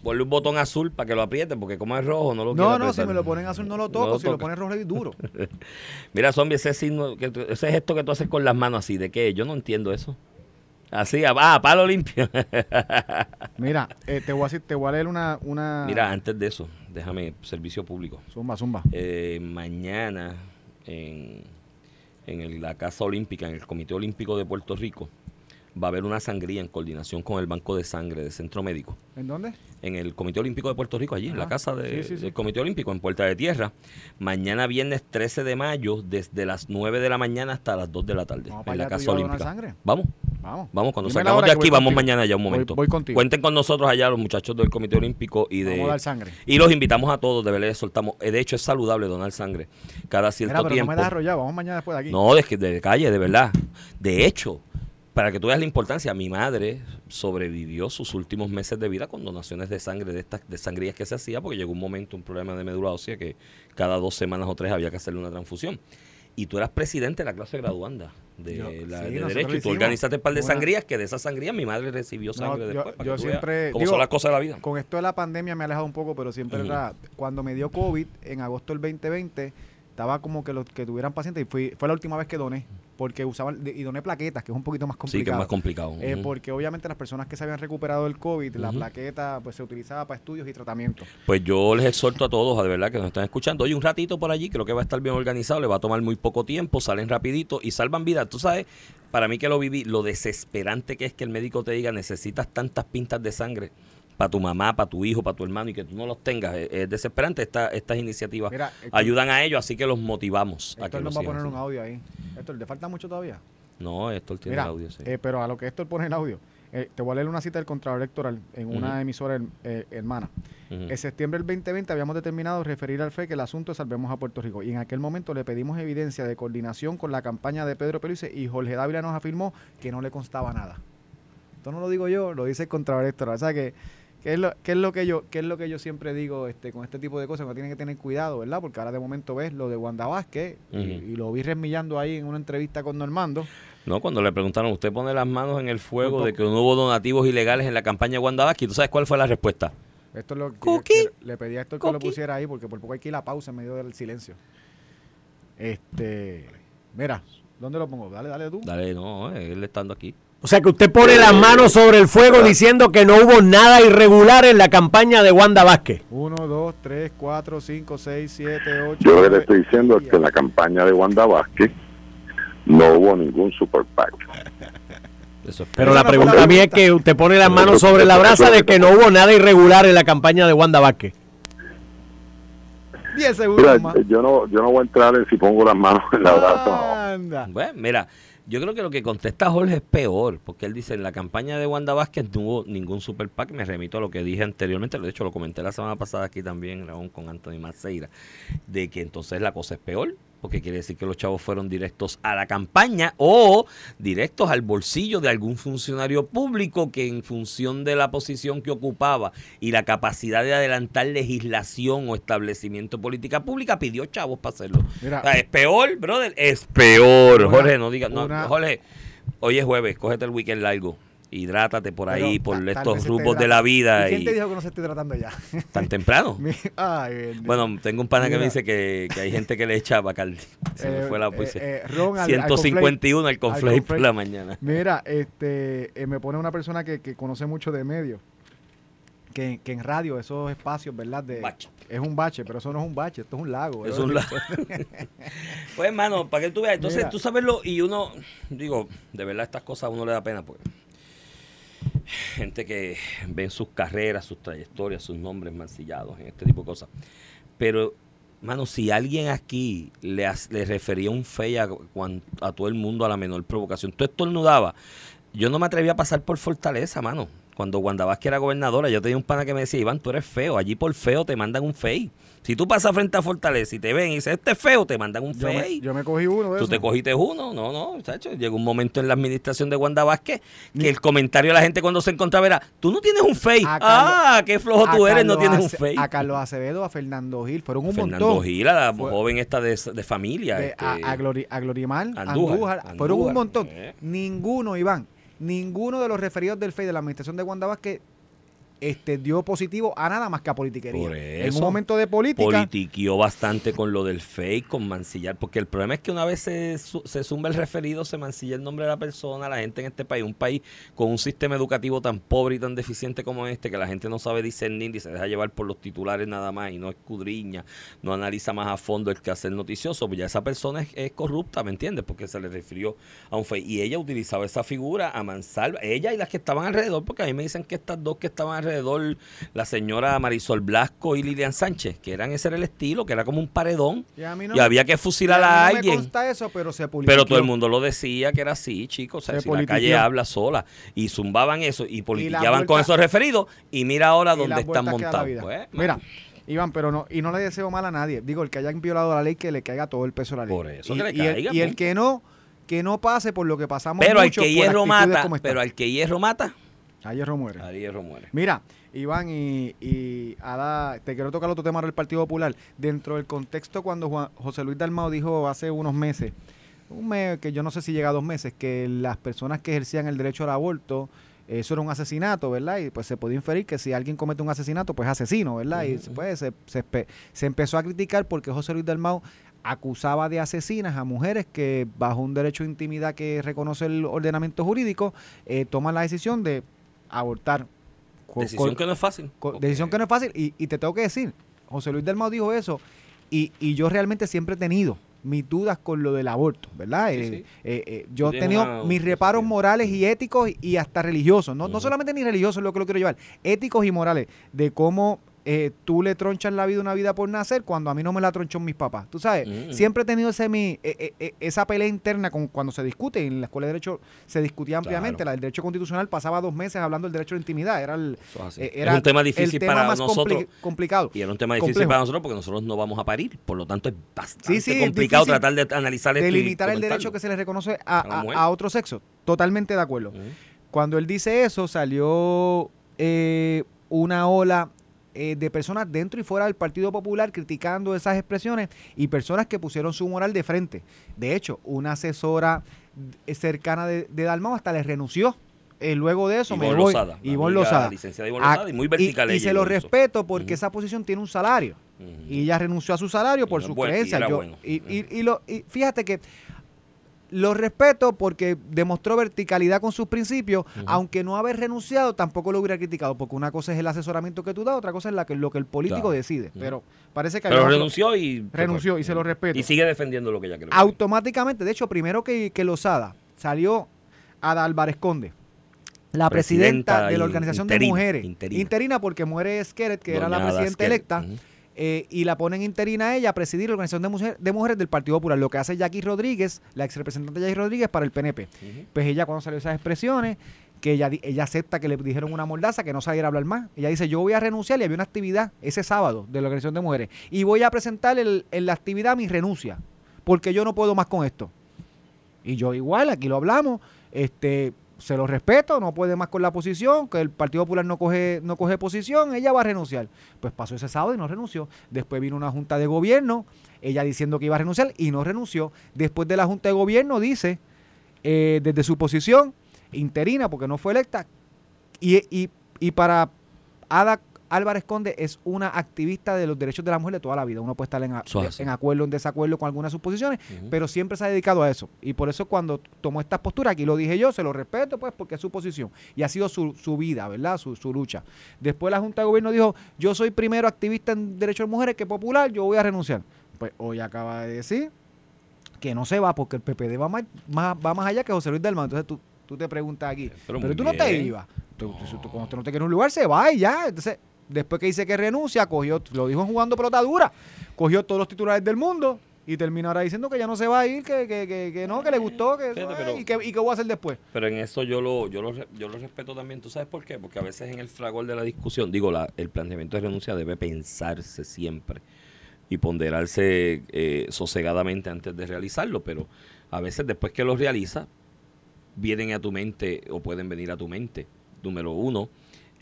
ponle un botón azul para que lo apriete, porque como es rojo, no lo No, quiero no, si apretar. me lo ponen azul no lo No toco, lo si lo pones rojo y duro. Mira, zombie, ese signo, ese gesto que tú haces con las manos así, ¿de qué? Yo no entiendo eso. Así, ah, ah, palo limpio. Mira, eh, te voy a te voy a leer una, una... Mira, antes de eso, déjame, servicio público. Zumba, zumba. Eh, mañana en, en el- la Casa Olímpica, en el Comité Olímpico de Puerto Rico, va a haber una sangría en coordinación con el Banco de Sangre del Centro Médico. ¿En dónde? en el Comité Olímpico de Puerto Rico, allí, en la Ajá. casa de- Sí, sí, sí. del Comité Olímpico, en Puerta de Tierra. Mañana viernes 13 de mayo, desde las 9 de la mañana hasta las 2 de la tarde, Vamos en la Casa Olímpica. sangre. Vamos, Vamos. vamos, cuando Dime salgamos de aquí, vamos contigo. mañana ya un momento. voy contigo. Cuenten con nosotros allá, los muchachos del Comité Olímpico y de... Vamos a dar sangre. Y los invitamos a todos, de verdad, les soltamos. Eh, De hecho, es saludable donar sangre cada cierto Mira, pero tiempo. no me das arrollado, vamos mañana después de aquí. No, de, de calle, de verdad. De hecho, para que tú veas la importancia, mi madre sobrevivió sus últimos meses de vida con donaciones de sangre, de estas de sangrías que se hacía, porque llegó un momento, un problema de médula ósea, que cada dos semanas o tres había que hacerle una transfusión. Y tú eras presidente de la clase graduanda de, Yo- la, sí, de nosotros Derecho, y tú organizaste un par de Una- sangrías, que de esas sangrías mi madre recibió No, sangre yo- después. yo siempre- cómo digo, son las cosas de la vida. Con esto de la pandemia me ha alejado un poco, pero siempre era, cuando me dio COVID en agosto del 2020, estaba como que los que tuvieran pacientes y fui, fue la última vez que doné, porque usaban, y doné plaquetas, que es un poquito más Sí, que es complicado. más complicado. Eh, porque obviamente las personas que se habían recuperado del COVID, la plaqueta pues se utilizaba para estudios y tratamientos. Pues yo les exhorto a todos, a de verdad que nos están escuchando. Oye, un ratito por allí, creo que va a estar bien organizado, le va a tomar muy poco tiempo, salen rapidito y salvan vidas. Tú sabes, para mí que lo viví, lo desesperante que es que el médico te diga necesitas tantas pintas de sangre para tu mamá, para tu hijo, para tu hermano y que tú no los tengas. Es, es desesperante. Esta, estas iniciativas Mira, Héctor- ayudan a ellos, así que los motivamos lo nos va a poner un audio ahí. Esto, ¿le falta mucho todavía? No, esto tiene Mira, el audio, sí. eh, pero a lo que esto pone el audio, eh, te voy a leer una cita del Contralor Electoral en una emisora eh, hermana. En septiembre del 2020 habíamos determinado referir al FE que el asunto es Salvemos a Puerto Rico y en aquel momento le pedimos evidencia de coordinación con la campaña de Pedro Pelice y Jorge Dávila nos afirmó que no le constaba nada. Esto no lo digo yo, lo dice el Contralor Electoral. O sea que, que es lo, que es lo que yo, que es lo que yo siempre digo este, con este tipo de cosas, que tienen que tener cuidado, ¿verdad? Porque ahora de momento ves lo de Wanda Vázquez y- lo vi resmillando ahí en una entrevista con Normando. No, cuando le preguntaron, ¿usted pone las manos en el fuego de que no hubo donativos ilegales en la campaña de Wanda Vázquez? ¿Tú sabes cuál fue la respuesta? Esto es lo que Cookie. le pedí a Héctor que lo pusiera ahí porque por poco hay que ir a la pausa en medio del silencio. Este, mira, ¿dónde lo pongo? Dale, dale tú. Dale, no, eh, él estando aquí. O sea que usted pone las manos sobre el fuego diciendo que no hubo nada irregular en la campaña de Wanda Vázquez. 1, 2, 3, 4, 5, 6, 7, 8. Yo lo que le estoy diciendo es que en la campaña de Wanda Vázquez no hubo ningún super PAC. Eso Pero la pregunta mía es que usted pone las manos sobre la brasa de que no hubo nada irregular en la campaña de Wanda Vázquez. 10 segundos Mira, más. yo no, yo no voy a entrar en si pongo las manos en la brasa o no. Bueno, mira, yo creo que lo que contesta Jorge es peor, porque él dice, en la campaña de Wanda Vázquez no hubo ningún super PAC, me remito a lo que dije anteriormente, de hecho lo comenté la semana pasada aquí también, Raúl, con Anthony Maceira, de que entonces la cosa es peor, porque quiere decir que los chavos fueron directos a la campaña o directos al bolsillo de algún funcionario público que en función de la posición que ocupaba y la capacidad de adelantar legislación o establecimiento de política pública pidió chavos para hacerlo. Mira. O sea, es peor, brother, es peor. Jorge, no digas, no, Jorge, hoy es jueves, cógete el weekend largo hidrátate por Pero ahí, por estos rumbos de la vida. ¿Y quién Y, te dijo que no se esté tratando ya? ¿Tan temprano? Ay. Bueno, tengo un pana que me dice que, que hay gente que le echa Bacardi. Se me Eh, fue la eh, poesía. eh, ron al- al 151 al Al por la mañana. Mira, este, eh, me pone una persona que, que conoce mucho de medios, que, que en radio esos espacios, ¿verdad? De, Bache. Es un bache, pero eso no es un bache, esto es un lago. Es un lado. pues, hermano, para que tú veas. Entonces, Mira. tú sabes lo. Y uno, digo, de verdad, estas cosas a uno le da pena, pues. Gente que ven sus carreras, sus trayectorias, sus nombres mancillados en este tipo de cosas. Pero, mano, si alguien aquí le, refería un fe a, todo el mundo a la menor provocación, tú estornudabas. Yo no me atreví a pasar por Fortaleza, mano. Cuando Wanda Vázquez era gobernadora, yo tenía un pana que me decía, Iván, tú eres feo. Allí por feo te mandan un fey. Si tú pasas frente a Fortaleza y te ven y dices, este es feo, te mandan un Yo me, fey. yo me cogí uno de Tú te cogiste uno, no, no, chacho. Llegó un momento en la administración de Wanda Vázquez que el comentario de la gente cuando se encontraba era, tú no tienes un fake. A Carlos- ah, qué flojo A tú eres, no tienes un fake. A Carlos Acevedo, a Fernando Gil, fueron un Fernando montón. Gil, a la Fue- joven esta de, de familia. de- este, a, a, Glori- a Glorimar, Andújar, Andújar, fueron un montón. eh. Ninguno, Iván, ninguno de los referidos del FEI de la administración de Wanda Vázquez este, dio positivo a nada más que a politiquería. Por En eso, un momento de política, politiqueó bastante con lo del fake, con mancillar, porque el problema es que una vez se, se zumba el referido, se mancilla el nombre de la persona, la gente en este país, un país con un sistema educativo tan pobre y tan deficiente como este, que la gente no sabe discernir y se deja llevar por los titulares nada más y no escudriña, no analiza más a fondo el quehacer noticioso, pues ya esa persona es, es corrupta, ¿me entiendes? Porque se le refirió a un fake. Y ella utilizaba esa figura a mansalva, ella y las que estaban alrededor, porque a mí me dicen que estas dos que estaban alrededor, la señora Marisol Blasco y Lilian Sánchez, que eran ese era el estilo, que era como un paredón y a mí no y me- había que fusilar a a, mí no me alguien. consta eso, pero se politiqueó. Pero todo el mundo lo decía que era así, chicos. O sea, Se si la calle habla sola. Y zumbaban eso y politiqueaban con esos referidos. Y mira ahora Y dónde están que montados. Pues, Mira, Iván, pero no, y no le deseo mal a nadie. Digo, el que hayan violado la ley, que le caiga todo el peso de la ley. Por eso y, que le y el- caiga, y el, punto. que no, que no pase por lo que pasamos pero al mucho que por hierro mata, pero al que hierro mata, A hierro muere. hierro muere. Mira, Iván, y, y te quiero tocar otro tema del Partido Popular. Dentro del contexto cuando Juan- José Luis Dalmao dijo hace unos meses, un mes, que yo no sé si llega a dos meses, que las personas que ejercían el derecho al aborto, eso era un asesinato, ¿verdad? Y pues se podía inferir que si alguien comete un asesinato, pues es asesino, ¿verdad? Y pues se, se, espe- se empezó a criticar porque José Luis Dalmau acusaba de asesinas a mujeres que bajo un derecho de intimidad que reconoce el ordenamiento jurídico, eh, toman la decisión de abortar. Decisión que no es fácil. decisión que no es fácil. Y, y te tengo que decir, José Luis Dalmau dijo eso. Y, y yo realmente siempre he tenido mis dudas con lo del aborto, ¿verdad? Sí, Eh, sí. eh, eh, yo he tenido una mis reparos morales y éticos y hasta religiosos. No, no solamente ni religiosos es lo que lo quiero llevar, éticos y morales, de cómo eh, tú le tronchas la vida una vida por nacer cuando a mí no me la tronchó mis papás. Tú sabes, Mm. siempre he tenido ese mi, eh, eh, eh, esa pelea interna con, cuando se discute. En la Escuela de Derecho se discutía ampliamente. Claro. La del derecho constitucional pasaba dos meses hablando del derecho de intimidad. Era el, es era un tema el difícil tema para más nosotros. compli- complicado. Y era un tema difícil complejo. para nosotros porque nosotros no vamos a parir. Por lo tanto, es bastante Sí, sí, complicado tratar de analizar esto. delimitar el derecho que se le reconoce a, A otro sexo. Totalmente de acuerdo. Ujú. Cuando él dice eso, salió eh, una ola eh, de personas dentro y fuera del Partido Popular criticando esas expresiones y personas que pusieron su moral de frente. De hecho, una asesora cercana de, de Dalmau hasta le renunció. Eh, luego de eso me Ivonne voy. Lozada, Ivonne Lozada. licenciada Ivonne Ah, Lozada, y muy vertical y se lo respeto porque esa posición tiene un salario. Y ella renunció a su salario Y por es sus bueno, y creencias. era Yo- bueno. y, y- y lo, y fíjate que lo respeto porque demostró verticalidad con sus principios, aunque no haber renunciado tampoco lo hubiera criticado, porque una cosa es el asesoramiento que tú das, otra cosa es la que, lo que el político decide. Pero parece que Pero otro- renunció y. renunció y se lo respeto. Y sigue defendiendo lo que ella cree. automáticamente, de hecho, primero que, que Lozada salió Ada Álvarez Conde, la presidenta, Presidenta de la organización de mujeres, interina. interina, porque muere Esqueret, que era la presidenta electa. Eh, y la ponen interina a ella a presidir la organización de, mujer- de mujeres del Partido Popular, lo que hace Jackie Rodríguez, la ex representante Jackie Rodríguez para el PNP. Pues ella cuando salió esas expresiones, que ella, ella acepta que le dijeron una mordaza, que no saliera a hablar más. Ella dice, yo voy a renunciar y había una actividad ese sábado de la organización de mujeres. Y voy a presentar el- en la actividad mi renuncia, porque yo no puedo más con esto. Y yo igual, aquí lo hablamos, este, se lo respeto, no puede más con la posición, que el Partido Popular no coge, no coge posición, ella va a renunciar. Pues pasó ese sábado y no renunció. Después vino una junta de gobierno, ella diciendo que iba a renunciar y no renunció. Después de la junta de gobierno dice, eh, desde su posición, interina porque no fue electa. Y, y, y para Ada Álvarez Conde es una activista de los derechos de la mujer de toda la vida. Uno puede estar en, a- acuerdo o en desacuerdo con algunas de sus posiciones, pero siempre se ha dedicado a eso. Y por eso cuando tomó esta postura, aquí lo dije yo, se lo respeto, pues, porque es su posición. Y ha sido su, su vida, ¿verdad? Su, su lucha. Después la Junta de Gobierno dijo, yo soy primero activista en derechos de mujeres que popular, yo voy a renunciar. Pues hoy acaba de decir que no se va porque el PPD va más, más- va más allá que José Luis Delma. Entonces tú, tú te preguntas aquí, Pero tú no te ibas. Tú, tú- tú- cuando usted no te quiere un lugar, se va y ya. Entonces, después que dice que renuncia, cogió, lo dijo jugando pelota dura, cogió todos los titulares del mundo y termina ahora diciendo que ya no se va a ir, que, que, que, que no, que le gustó, que, Fíjate, pero- y, que y que voy a hacer después. Pero en eso yo lo, yo lo, yo lo respeto también. ¿Tú sabes por qué? Porque a veces en el fragor de la discusión, digo, la, el planteamiento de renuncia debe pensarse siempre y ponderarse eh, sosegadamente antes de realizarlo, pero a veces después que lo realiza, vienen a tu mente o pueden venir a tu mente, número uno,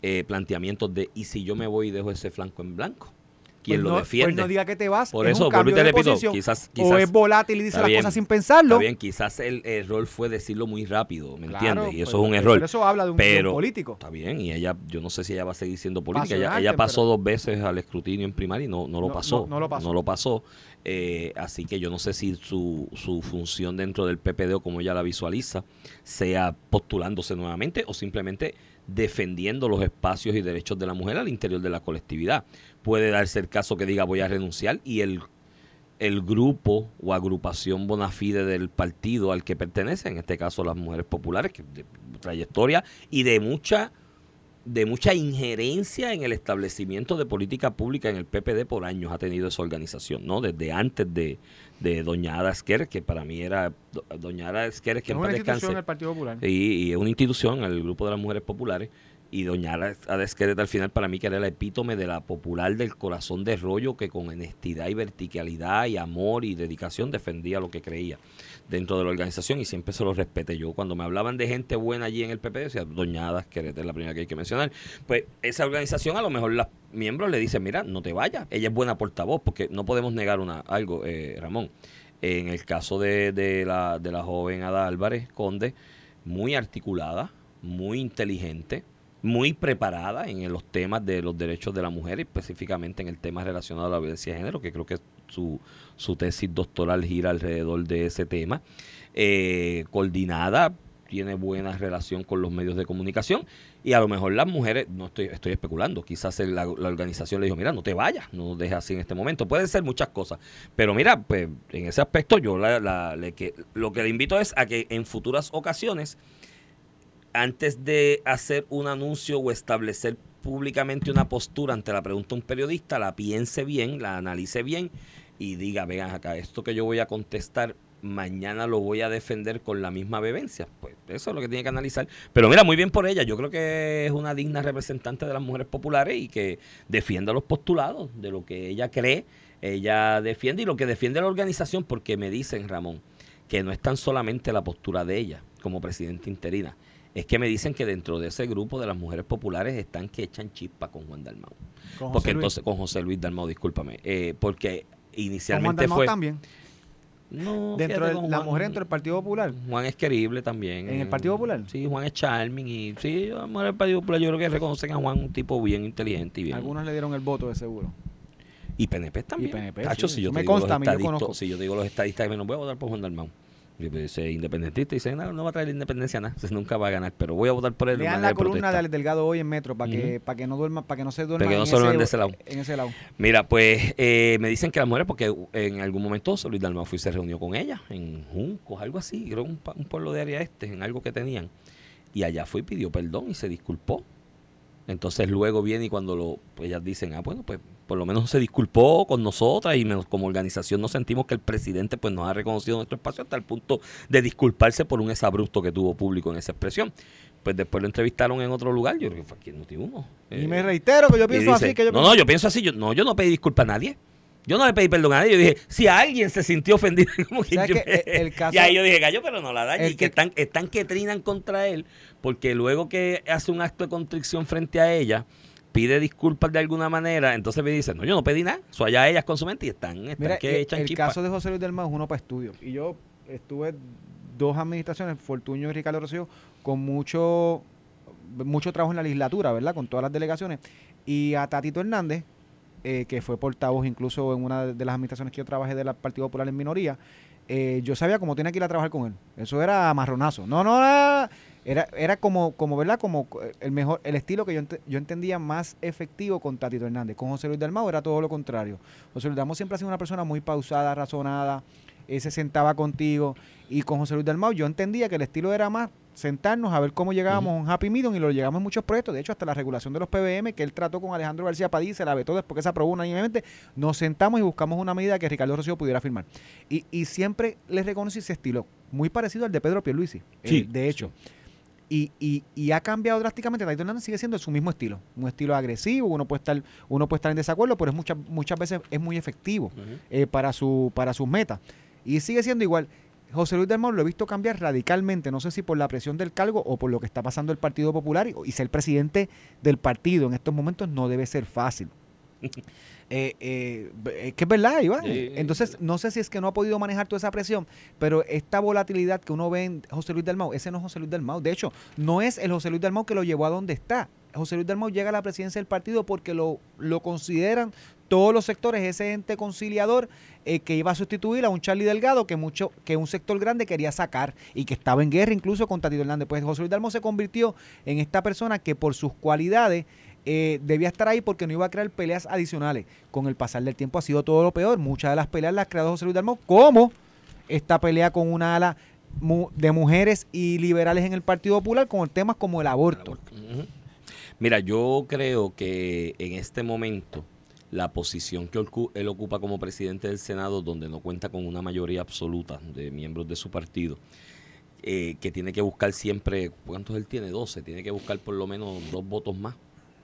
eh, planteamientos de, ¿y si yo me voy y dejo ese flanco en blanco? ¿Quién Pues lo no- defiende? Pues no diga que te vas. Por es eso, un cambio te de repito, posición. quizás- o quizás- es volátil y dice las bien, cosas sin pensarlo. Está bien, quizás el error fue decirlo muy rápido, ¿me Claro, entiendes? Y eso pues, es un pero error. eso habla de un- de un pero, político. Está bien, y ella, yo no sé si ella va a seguir siendo política. Ella, ella pasó pero- dos veces al escrutinio en primaria y no, no lo No, pasó. no, no lo pasó. No lo pasó. Eh, así que yo no sé si su, su función dentro del PPD o como ella la visualiza sea postulándose nuevamente o simplemente defendiendo los espacios y derechos de la mujer al interior de la colectividad. Puede darse el caso que diga voy a renunciar y el el grupo o agrupación bona fide del partido al que pertenece, en este caso las mujeres populares, que de trayectoria y de mucha de mucha injerencia en el establecimiento de política pública en el PPD por años ha tenido esa organización, ¿no? Desde antes de, de Doña Ada Esqueres, que para mí era do- Doña Ada Esqueres, que es en una paz institución descanse, del Partido Popular. y, y es una institución, el grupo de las mujeres populares, y doña Ada Esquereta al final para mí que era el epítome de la popular del corazón de rollo que con honestidad y verticalidad y amor y dedicación defendía lo que creía dentro de la organización y siempre se lo respeté yo. Cuando me hablaban de gente buena allí en el PP, decía doña Ada Esquereta es la primera que hay que mencionar. Pues esa organización a lo mejor los miembros le dicen, mira, no te vayas, ella es buena portavoz, porque no podemos negar una algo, eh, Ramón. En el caso de, de la, de la joven Ada Álvarez Conde, muy articulada, muy inteligente, muy preparada en los temas de los derechos de la mujer, específicamente en el tema relacionado a la violencia de género, que creo que su, su tesis doctoral gira alrededor de ese tema. Eh, coordinada, tiene buena relación con los medios de comunicación y a lo mejor las mujeres, no estoy, estoy especulando, quizás la, organización le dijo, mira, no te vayas, no nos dejes así en este momento. Pueden ser muchas cosas, pero mira, pues en ese aspecto yo la, que, lo que le invito es a que en futuras ocasiones antes de hacer un anuncio o establecer públicamente una postura ante la pregunta de un periodista, la piense bien, la analice bien y diga, vean acá, esto que yo voy a contestar, mañana lo voy a defender con la misma vehemencia. Pues eso es lo que tiene que analizar. Pero mira, muy bien por ella, yo creo que es una digna representante de las mujeres populares y que defienda los postulados de lo que ella cree, ella defiende y lo que defiende la organización, porque me dicen, Ramón, que no es tan solamente la postura de ella como presidenta interina, es que me dicen que dentro de ese grupo de las mujeres populares están que echan chispa con Juan Dalmau. Con José Porque Luis. entonces, con José Luis Dalmau, discúlpame, eh, porque inicialmente fue... también. No, Dentro fíjate, de con la Juan- mujer dentro del Partido Popular. Juan es querible también. ¿En el Partido Popular? Sí, Juan es charming y sí, las mujeres del Partido Popular yo creo que reconocen a Juan un tipo bien inteligente y bien. Algunos le dieron el voto de seguro. Y PNP también. Y PNP, Tacho, sí, si yo me consta, a mí, yo conozco. Si yo te digo los estadistas que no voy a votar por Juan Dalmau. Y Ese independentista dice, no, no va a traer la independencia nada, nunca va a ganar, pero voy a votar por él. Lean la de columna protesta. de Alex Delgado hoy en Metro para que, para que no duerma, para que no se duerma en, se duerman de ese lado. en ese lado. Mira, pues eh, me dicen que las mujeres, porque en algún momento Luis Dalmau fue y se reunió con ella en Juncos, algo así, creo un, un pueblo de área este, en algo que tenían. Y allá fue y pidió perdón y se disculpó. Entonces luego viene y cuando lo, pues ellas dicen, ah, bueno, pues por lo menos se disculpó con nosotras y nos- como organización nos sentimos que el presidente pues nos ha reconocido nuestro espacio hasta el punto de disculparse por un exabrupto que tuvo público en esa expresión. Pues después lo entrevistaron en otro lugar, yo creo que fue aquí en Noti1. Y Eh, me reitero que yo pienso dice, así, que yo no, no, yo pienso así. Yo, no, yo no pedí disculpas a nadie. Yo no le pedí perdón a nadie. Yo dije, si alguien se sintió ofendido, como que ¿Sabes yo qué? El- el caso- Y ahí yo dije, gallo, pero no la dañe. Y que que- están, están que trinan contra él, porque luego que hace un acto de contrición frente a ella, pide disculpas de alguna manera, entonces me dice, no, yo no pedí nada. Eso allá ellas con su mente y están, están Mira, que el, echan el chispa. caso de José Luis del Mar es uno para estudio. Y yo estuve dos administraciones, Fortuño y Ricardo Rosselló, con mucho, mucho trabajo en la legislatura, ¿verdad? Con todas las delegaciones. Y a Tatito Hernández, eh, que fue portavoz incluso en una de las administraciones que yo trabajé del Partido Popular en minoría, eh, yo sabía cómo tenía que ir a trabajar con él. Eso era marronazo. No, no, era, era, era como, como, ¿verdad? Como eh, el mejor, el estilo que yo, ent- yo entendía más efectivo con Tatito Hernández. Con José Luis Dalmau era todo lo contrario. José Luis Dalmau siempre ha sido una persona muy pausada, razonada, eh, se sentaba contigo. Y con José Luis Dalmau yo entendía que el estilo era más sentarnos a ver cómo llegábamos a un happy medium y lo llegamos en muchos proyectos. De hecho, hasta la regulación de los PBM que él trató con Alejandro García Padilla, se la vetó después que se aprobó unánimemente. Nos sentamos y buscamos una medida que Ricardo Rocío pudiera firmar. Y, y siempre le reconocí ese estilo, muy parecido al de Pedro Pierluisi, eh, Sí, de hecho. Y, y, y ha cambiado drásticamente. Taito Hernández sigue siendo su mismo estilo, un estilo agresivo, uno puede estar, uno puede estar en desacuerdo, pero es muchas, muchas veces es muy efectivo eh, para, su, para sus metas. Y sigue siendo igual. José Luis Dalmau lo he visto cambiar radicalmente, no sé si por la presión del cargo o por lo que está pasando el Partido Popular y, y ser presidente del partido en estos momentos no debe ser fácil. Eh, eh, es que es verdad, Iván. Sí. Entonces, no sé si es que no ha podido manejar toda esa presión, pero esta volatilidad que uno ve en José Luis Dalmau, ese no es José Luis Dalmau. De hecho, no es el José Luis Dalmau que lo llevó a donde está. José Luis Dalmau llega a la presidencia del partido porque lo, lo consideran todos los sectores ese ente conciliador eh, que iba a sustituir a un Charlie Delgado que mucho que un sector grande quería sacar y que estaba en guerra incluso con Tatito Hernández. Pues José Luis Dalmau se convirtió en esta persona que por sus cualidades eh, debía estar ahí porque no iba a crear peleas adicionales. Con el pasar del tiempo ha sido todo lo peor. Muchas de las peleas las ha creado José Luis Dalmau, como esta pelea con una ala de mujeres y liberales en el Partido Popular con temas como el aborto. Mira, yo creo que en este momento la posición que él ocupa como presidente del Senado, donde no cuenta con una mayoría absoluta de miembros de su partido, eh, que tiene que buscar siempre, ¿cuántos él tiene? 12, tiene que buscar por lo menos dos votos más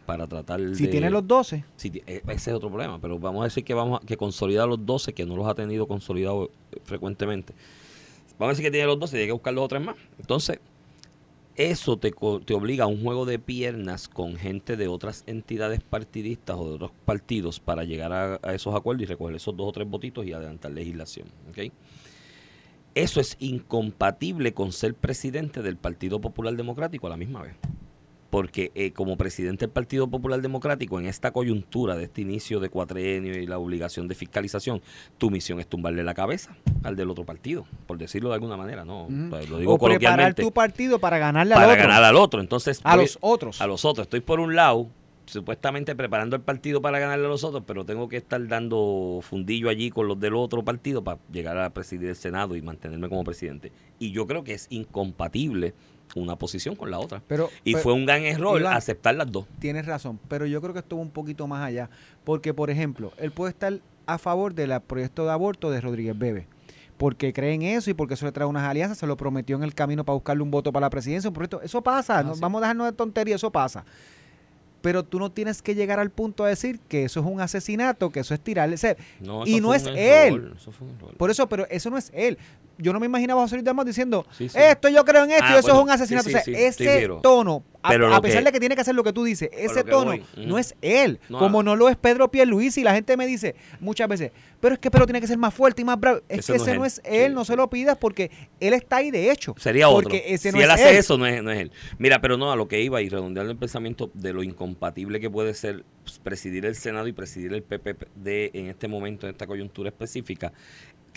para tratar Si de... tiene los 12, Sí, ti- eh, ese es otro problema, pero vamos a decir que vamos a, que consolida los 12, que no los ha tenido consolidados eh, frecuentemente. Vamos a decir que tiene los 12, tiene que buscar los otros más. Entonces, eso te, te obliga a un juego de piernas con gente de otras entidades partidistas o de otros partidos para llegar a, a esos acuerdos y recoger esos dos o tres votitos y adelantar legislación. ¿ok? Eso es incompatible con ser presidente del Partido Popular Democrático a la misma vez porque eh, como presidente del Partido Popular Democrático en esta coyuntura de este inicio de cuatrenio y la obligación de fiscalización, tu misión es tumbarle la cabeza al del otro partido, por decirlo de alguna manera, no. O sea, lo digo o preparar coloquialmente, tu partido para ganarle al para otro. ganar al otro. Entonces, a voy- los otros. a los otros. Estoy por un lado, supuestamente preparando el partido para ganarle a los otros, pero tengo que estar dando fundillo allí con los del otro partido para llegar a presidir el Senado y mantenerme como presidente. Y yo creo que es incompatible una posición con la otra. Pero, Y pero- fue un gran error Iván, aceptar las dos. Tienes razón, pero yo creo que esto va un poquito más allá. Porque, por ejemplo, él puede estar a favor del proyecto de aborto de Rodríguez Bebe. Porque cree en eso y porque eso le trae unas alianzas, se lo prometió en el camino para buscarle un voto para la presidencia. Un proyecto, eso pasa, no- sí. vamos a dejarnos de tontería, eso pasa. Pero tú no tienes que llegar al punto de decir que eso es un asesinato, que eso es tirarle. o sea, No, y no es él. eso fue un error. Por eso, pero eso no es él. Yo no me imaginaba a José Luis Dalmau diciendo, Sí, sí. esto yo creo en esto Ah, y eso bueno, es un asesinato. sí, o sea, ese tono, a, pesar que- de que tiene que hacer lo que tú dices, ese tono voy, no es él. No, como ah. no lo es Pedro Pierluisi y la gente me dice muchas veces, pero es que Pedro tiene que ser más fuerte y más bravo. Es que no ese es no es él, no se lo pidas porque él está ahí de hecho. Sería otro. Si él hace él. eso, no es, no es él. Mira, pero no, a lo que iba y redondeando el pensamiento de lo incompatible que puede ser presidir el Senado y presidir el PPD en este momento, en esta coyuntura específica,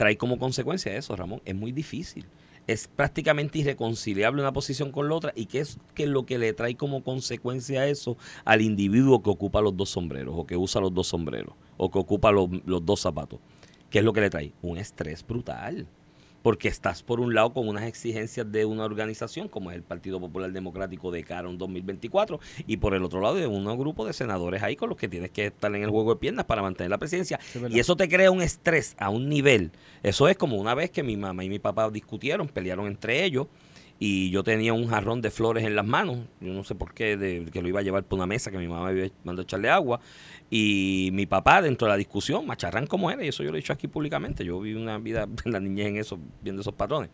trae como consecuencia eso, Ramón. Es muy difícil. Es prácticamente irreconciliable una posición con la otra y que es que lo que le trae como consecuencia eso al individuo que ocupa los dos sombreros o que usa los dos sombreros o que ocupa los, los dos zapatos. ¿Qué es lo que le trae? Un estrés brutal porque estás por un lado con unas exigencias de una organización como es el Partido Popular Democrático de cara a un 2024 y por el otro lado de un grupo de senadores ahí con los que tienes que estar en el juego de piernas para mantener la presidencia. Y eso te crea un estrés a un nivel. Eso es como una vez que mi mamá y mi papá discutieron pelearon entre ellos y yo tenía un jarrón de flores en las manos, yo no sé por qué, de, que lo iba a llevar por una mesa que mi mamá me mandado a echarle agua, y mi papá dentro de la discusión, macharrán como era, y eso yo lo he dicho aquí públicamente, yo vi una vida en la niñez en eso, viendo esos patrones,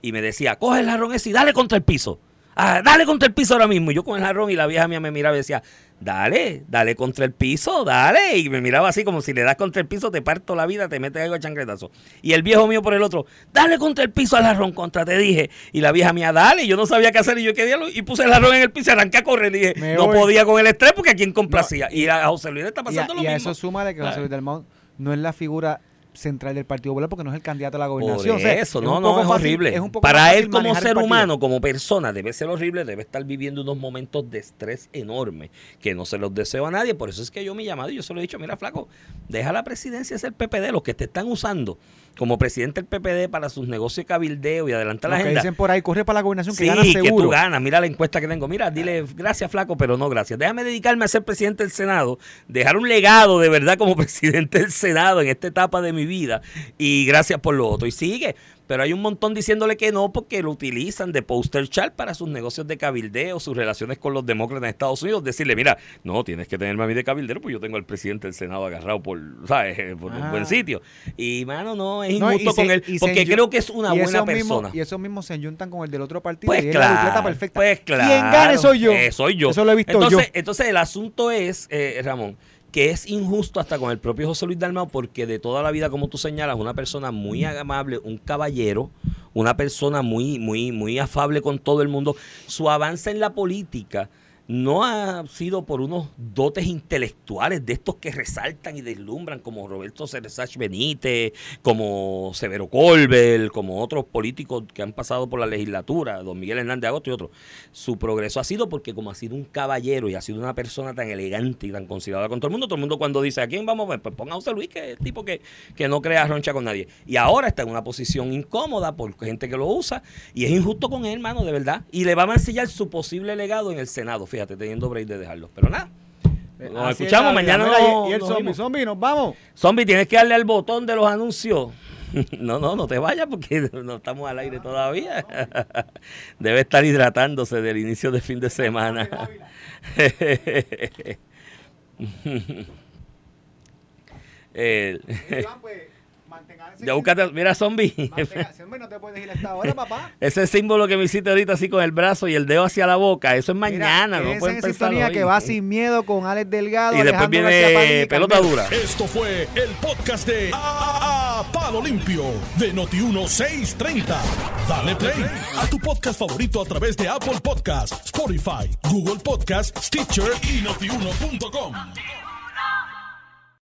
y me decía, coge el jarrón ese y dale contra el piso, ah, dale contra el piso ahora mismo. Y yo con el jarrón y la vieja mía me miraba y decía, dale, dale contra el piso, dale. Y me miraba así como si le das contra el piso, te parto la vida, te metes algo a chancletazo. Y el viejo mío por el otro, dale contra el piso al jarrón, contra, te dije. Y la vieja mía, dale. Y yo no sabía qué hacer y yo qué diablo. Y puse el jarrón en el piso y arranqué a correr. Y dije, Me no voy. podía con el estrés porque a quien complacía. y a José Luis le está Y a, pasando lo y a mismo. eso súmale que José. Luis Dalmau no es la figura central del Partido Popular porque no es el candidato a la Por gobernación. O sea, eso, es no, no, es horrible. es Para él como el ser humano, como persona, debe ser horrible, debe estar viviendo unos momentos de estrés enorme que no se los deseo a nadie. Por eso es que yo me he llamado y yo se lo he dicho, mira, flaco, deja la presidencia ser PPD, los que te están usando como presidente del PPD para sus negocios de cabildeo y adelantar Lo la que agenda. dicen por ahí, corre para la gobernación que Sí, gana que seguro. tú ganas. Mira la encuesta que tengo. Mira, dile gracias, flaco, pero no gracias. Déjame dedicarme a ser presidente del Senado, dejar un legado de verdad como presidente del Senado en esta etapa de mi vida. Y gracias por lo otro. Y sigue. Pero hay un montón diciéndole que no porque lo utilizan de poster chart para sus negocios de cabildeo, sus relaciones con los demócratas en Estados Unidos. Decirle, mira, no, tienes que tenerme a mí de cabildero, pues yo tengo al presidente del Senado agarrado por, ¿sabes? por un Ah. buen sitio. Y, mano, no, es No, injusto se- con él, porque creo que es una buena persona. y esos mismos se juntan con el del otro partido. Pues y es la claro, perfecta. pues claro. Quien gane soy yo. Eh, soy yo. Eso lo he visto entonces, yo. Entonces el asunto es, eh, Ramón, que es injusto hasta con el propio José Luis Dalmau porque de toda la vida, como tú señalas, una persona muy amable, un caballero, una persona muy, muy, muy afable con todo el mundo, su avance en la política no ha sido por unos dotes intelectuales de estos que resaltan y deslumbran, como Roberto Ceresach Benítez, como Severo Colbert, como otros políticos que han pasado por la legislatura, don Miguel Hernández Agosto y otros. Su progreso ha sido porque como ha sido un caballero y ha sido una persona tan elegante y tan considerada con todo el mundo, todo el mundo cuando dice a quién vamos ver, pues ponga a Luis, que es el tipo que, que no crea roncha con nadie. Y ahora está en una posición incómoda por gente que lo usa y es injusto con él, hermano, de verdad. Y le va a mancillar su posible legado en el Senado, fíjate, teniendo break de dejarlo. Pero nada. Nos Eh, Así es escuchamos mañana. Mira, nos- y, el nos zombie, zombie, nos vamos. Zombie, tienes que darle al botón de los anuncios. No, no, no te vayas porque no estamos al aire todavía. Debe estar hidratándose del inicio de fin de semana. El- ya búscate, mira zombie. no te puedes ir hasta ahora, papá. Ese símbolo que me hiciste ahorita así con el brazo y el dedo hacia la boca, eso es mañana, Mira, no quédense pueden en pensar sintonía hoy. que va sin miedo con Alex Delgado. Y después Alejandro viene y pelota Carmelo. dura. Esto fue el podcast de A, Palo Limpio de Noti1630. Dale play a tu podcast favorito a través de Apple Podcasts, Spotify, Google Podcasts, Stitcher y notiuno.com.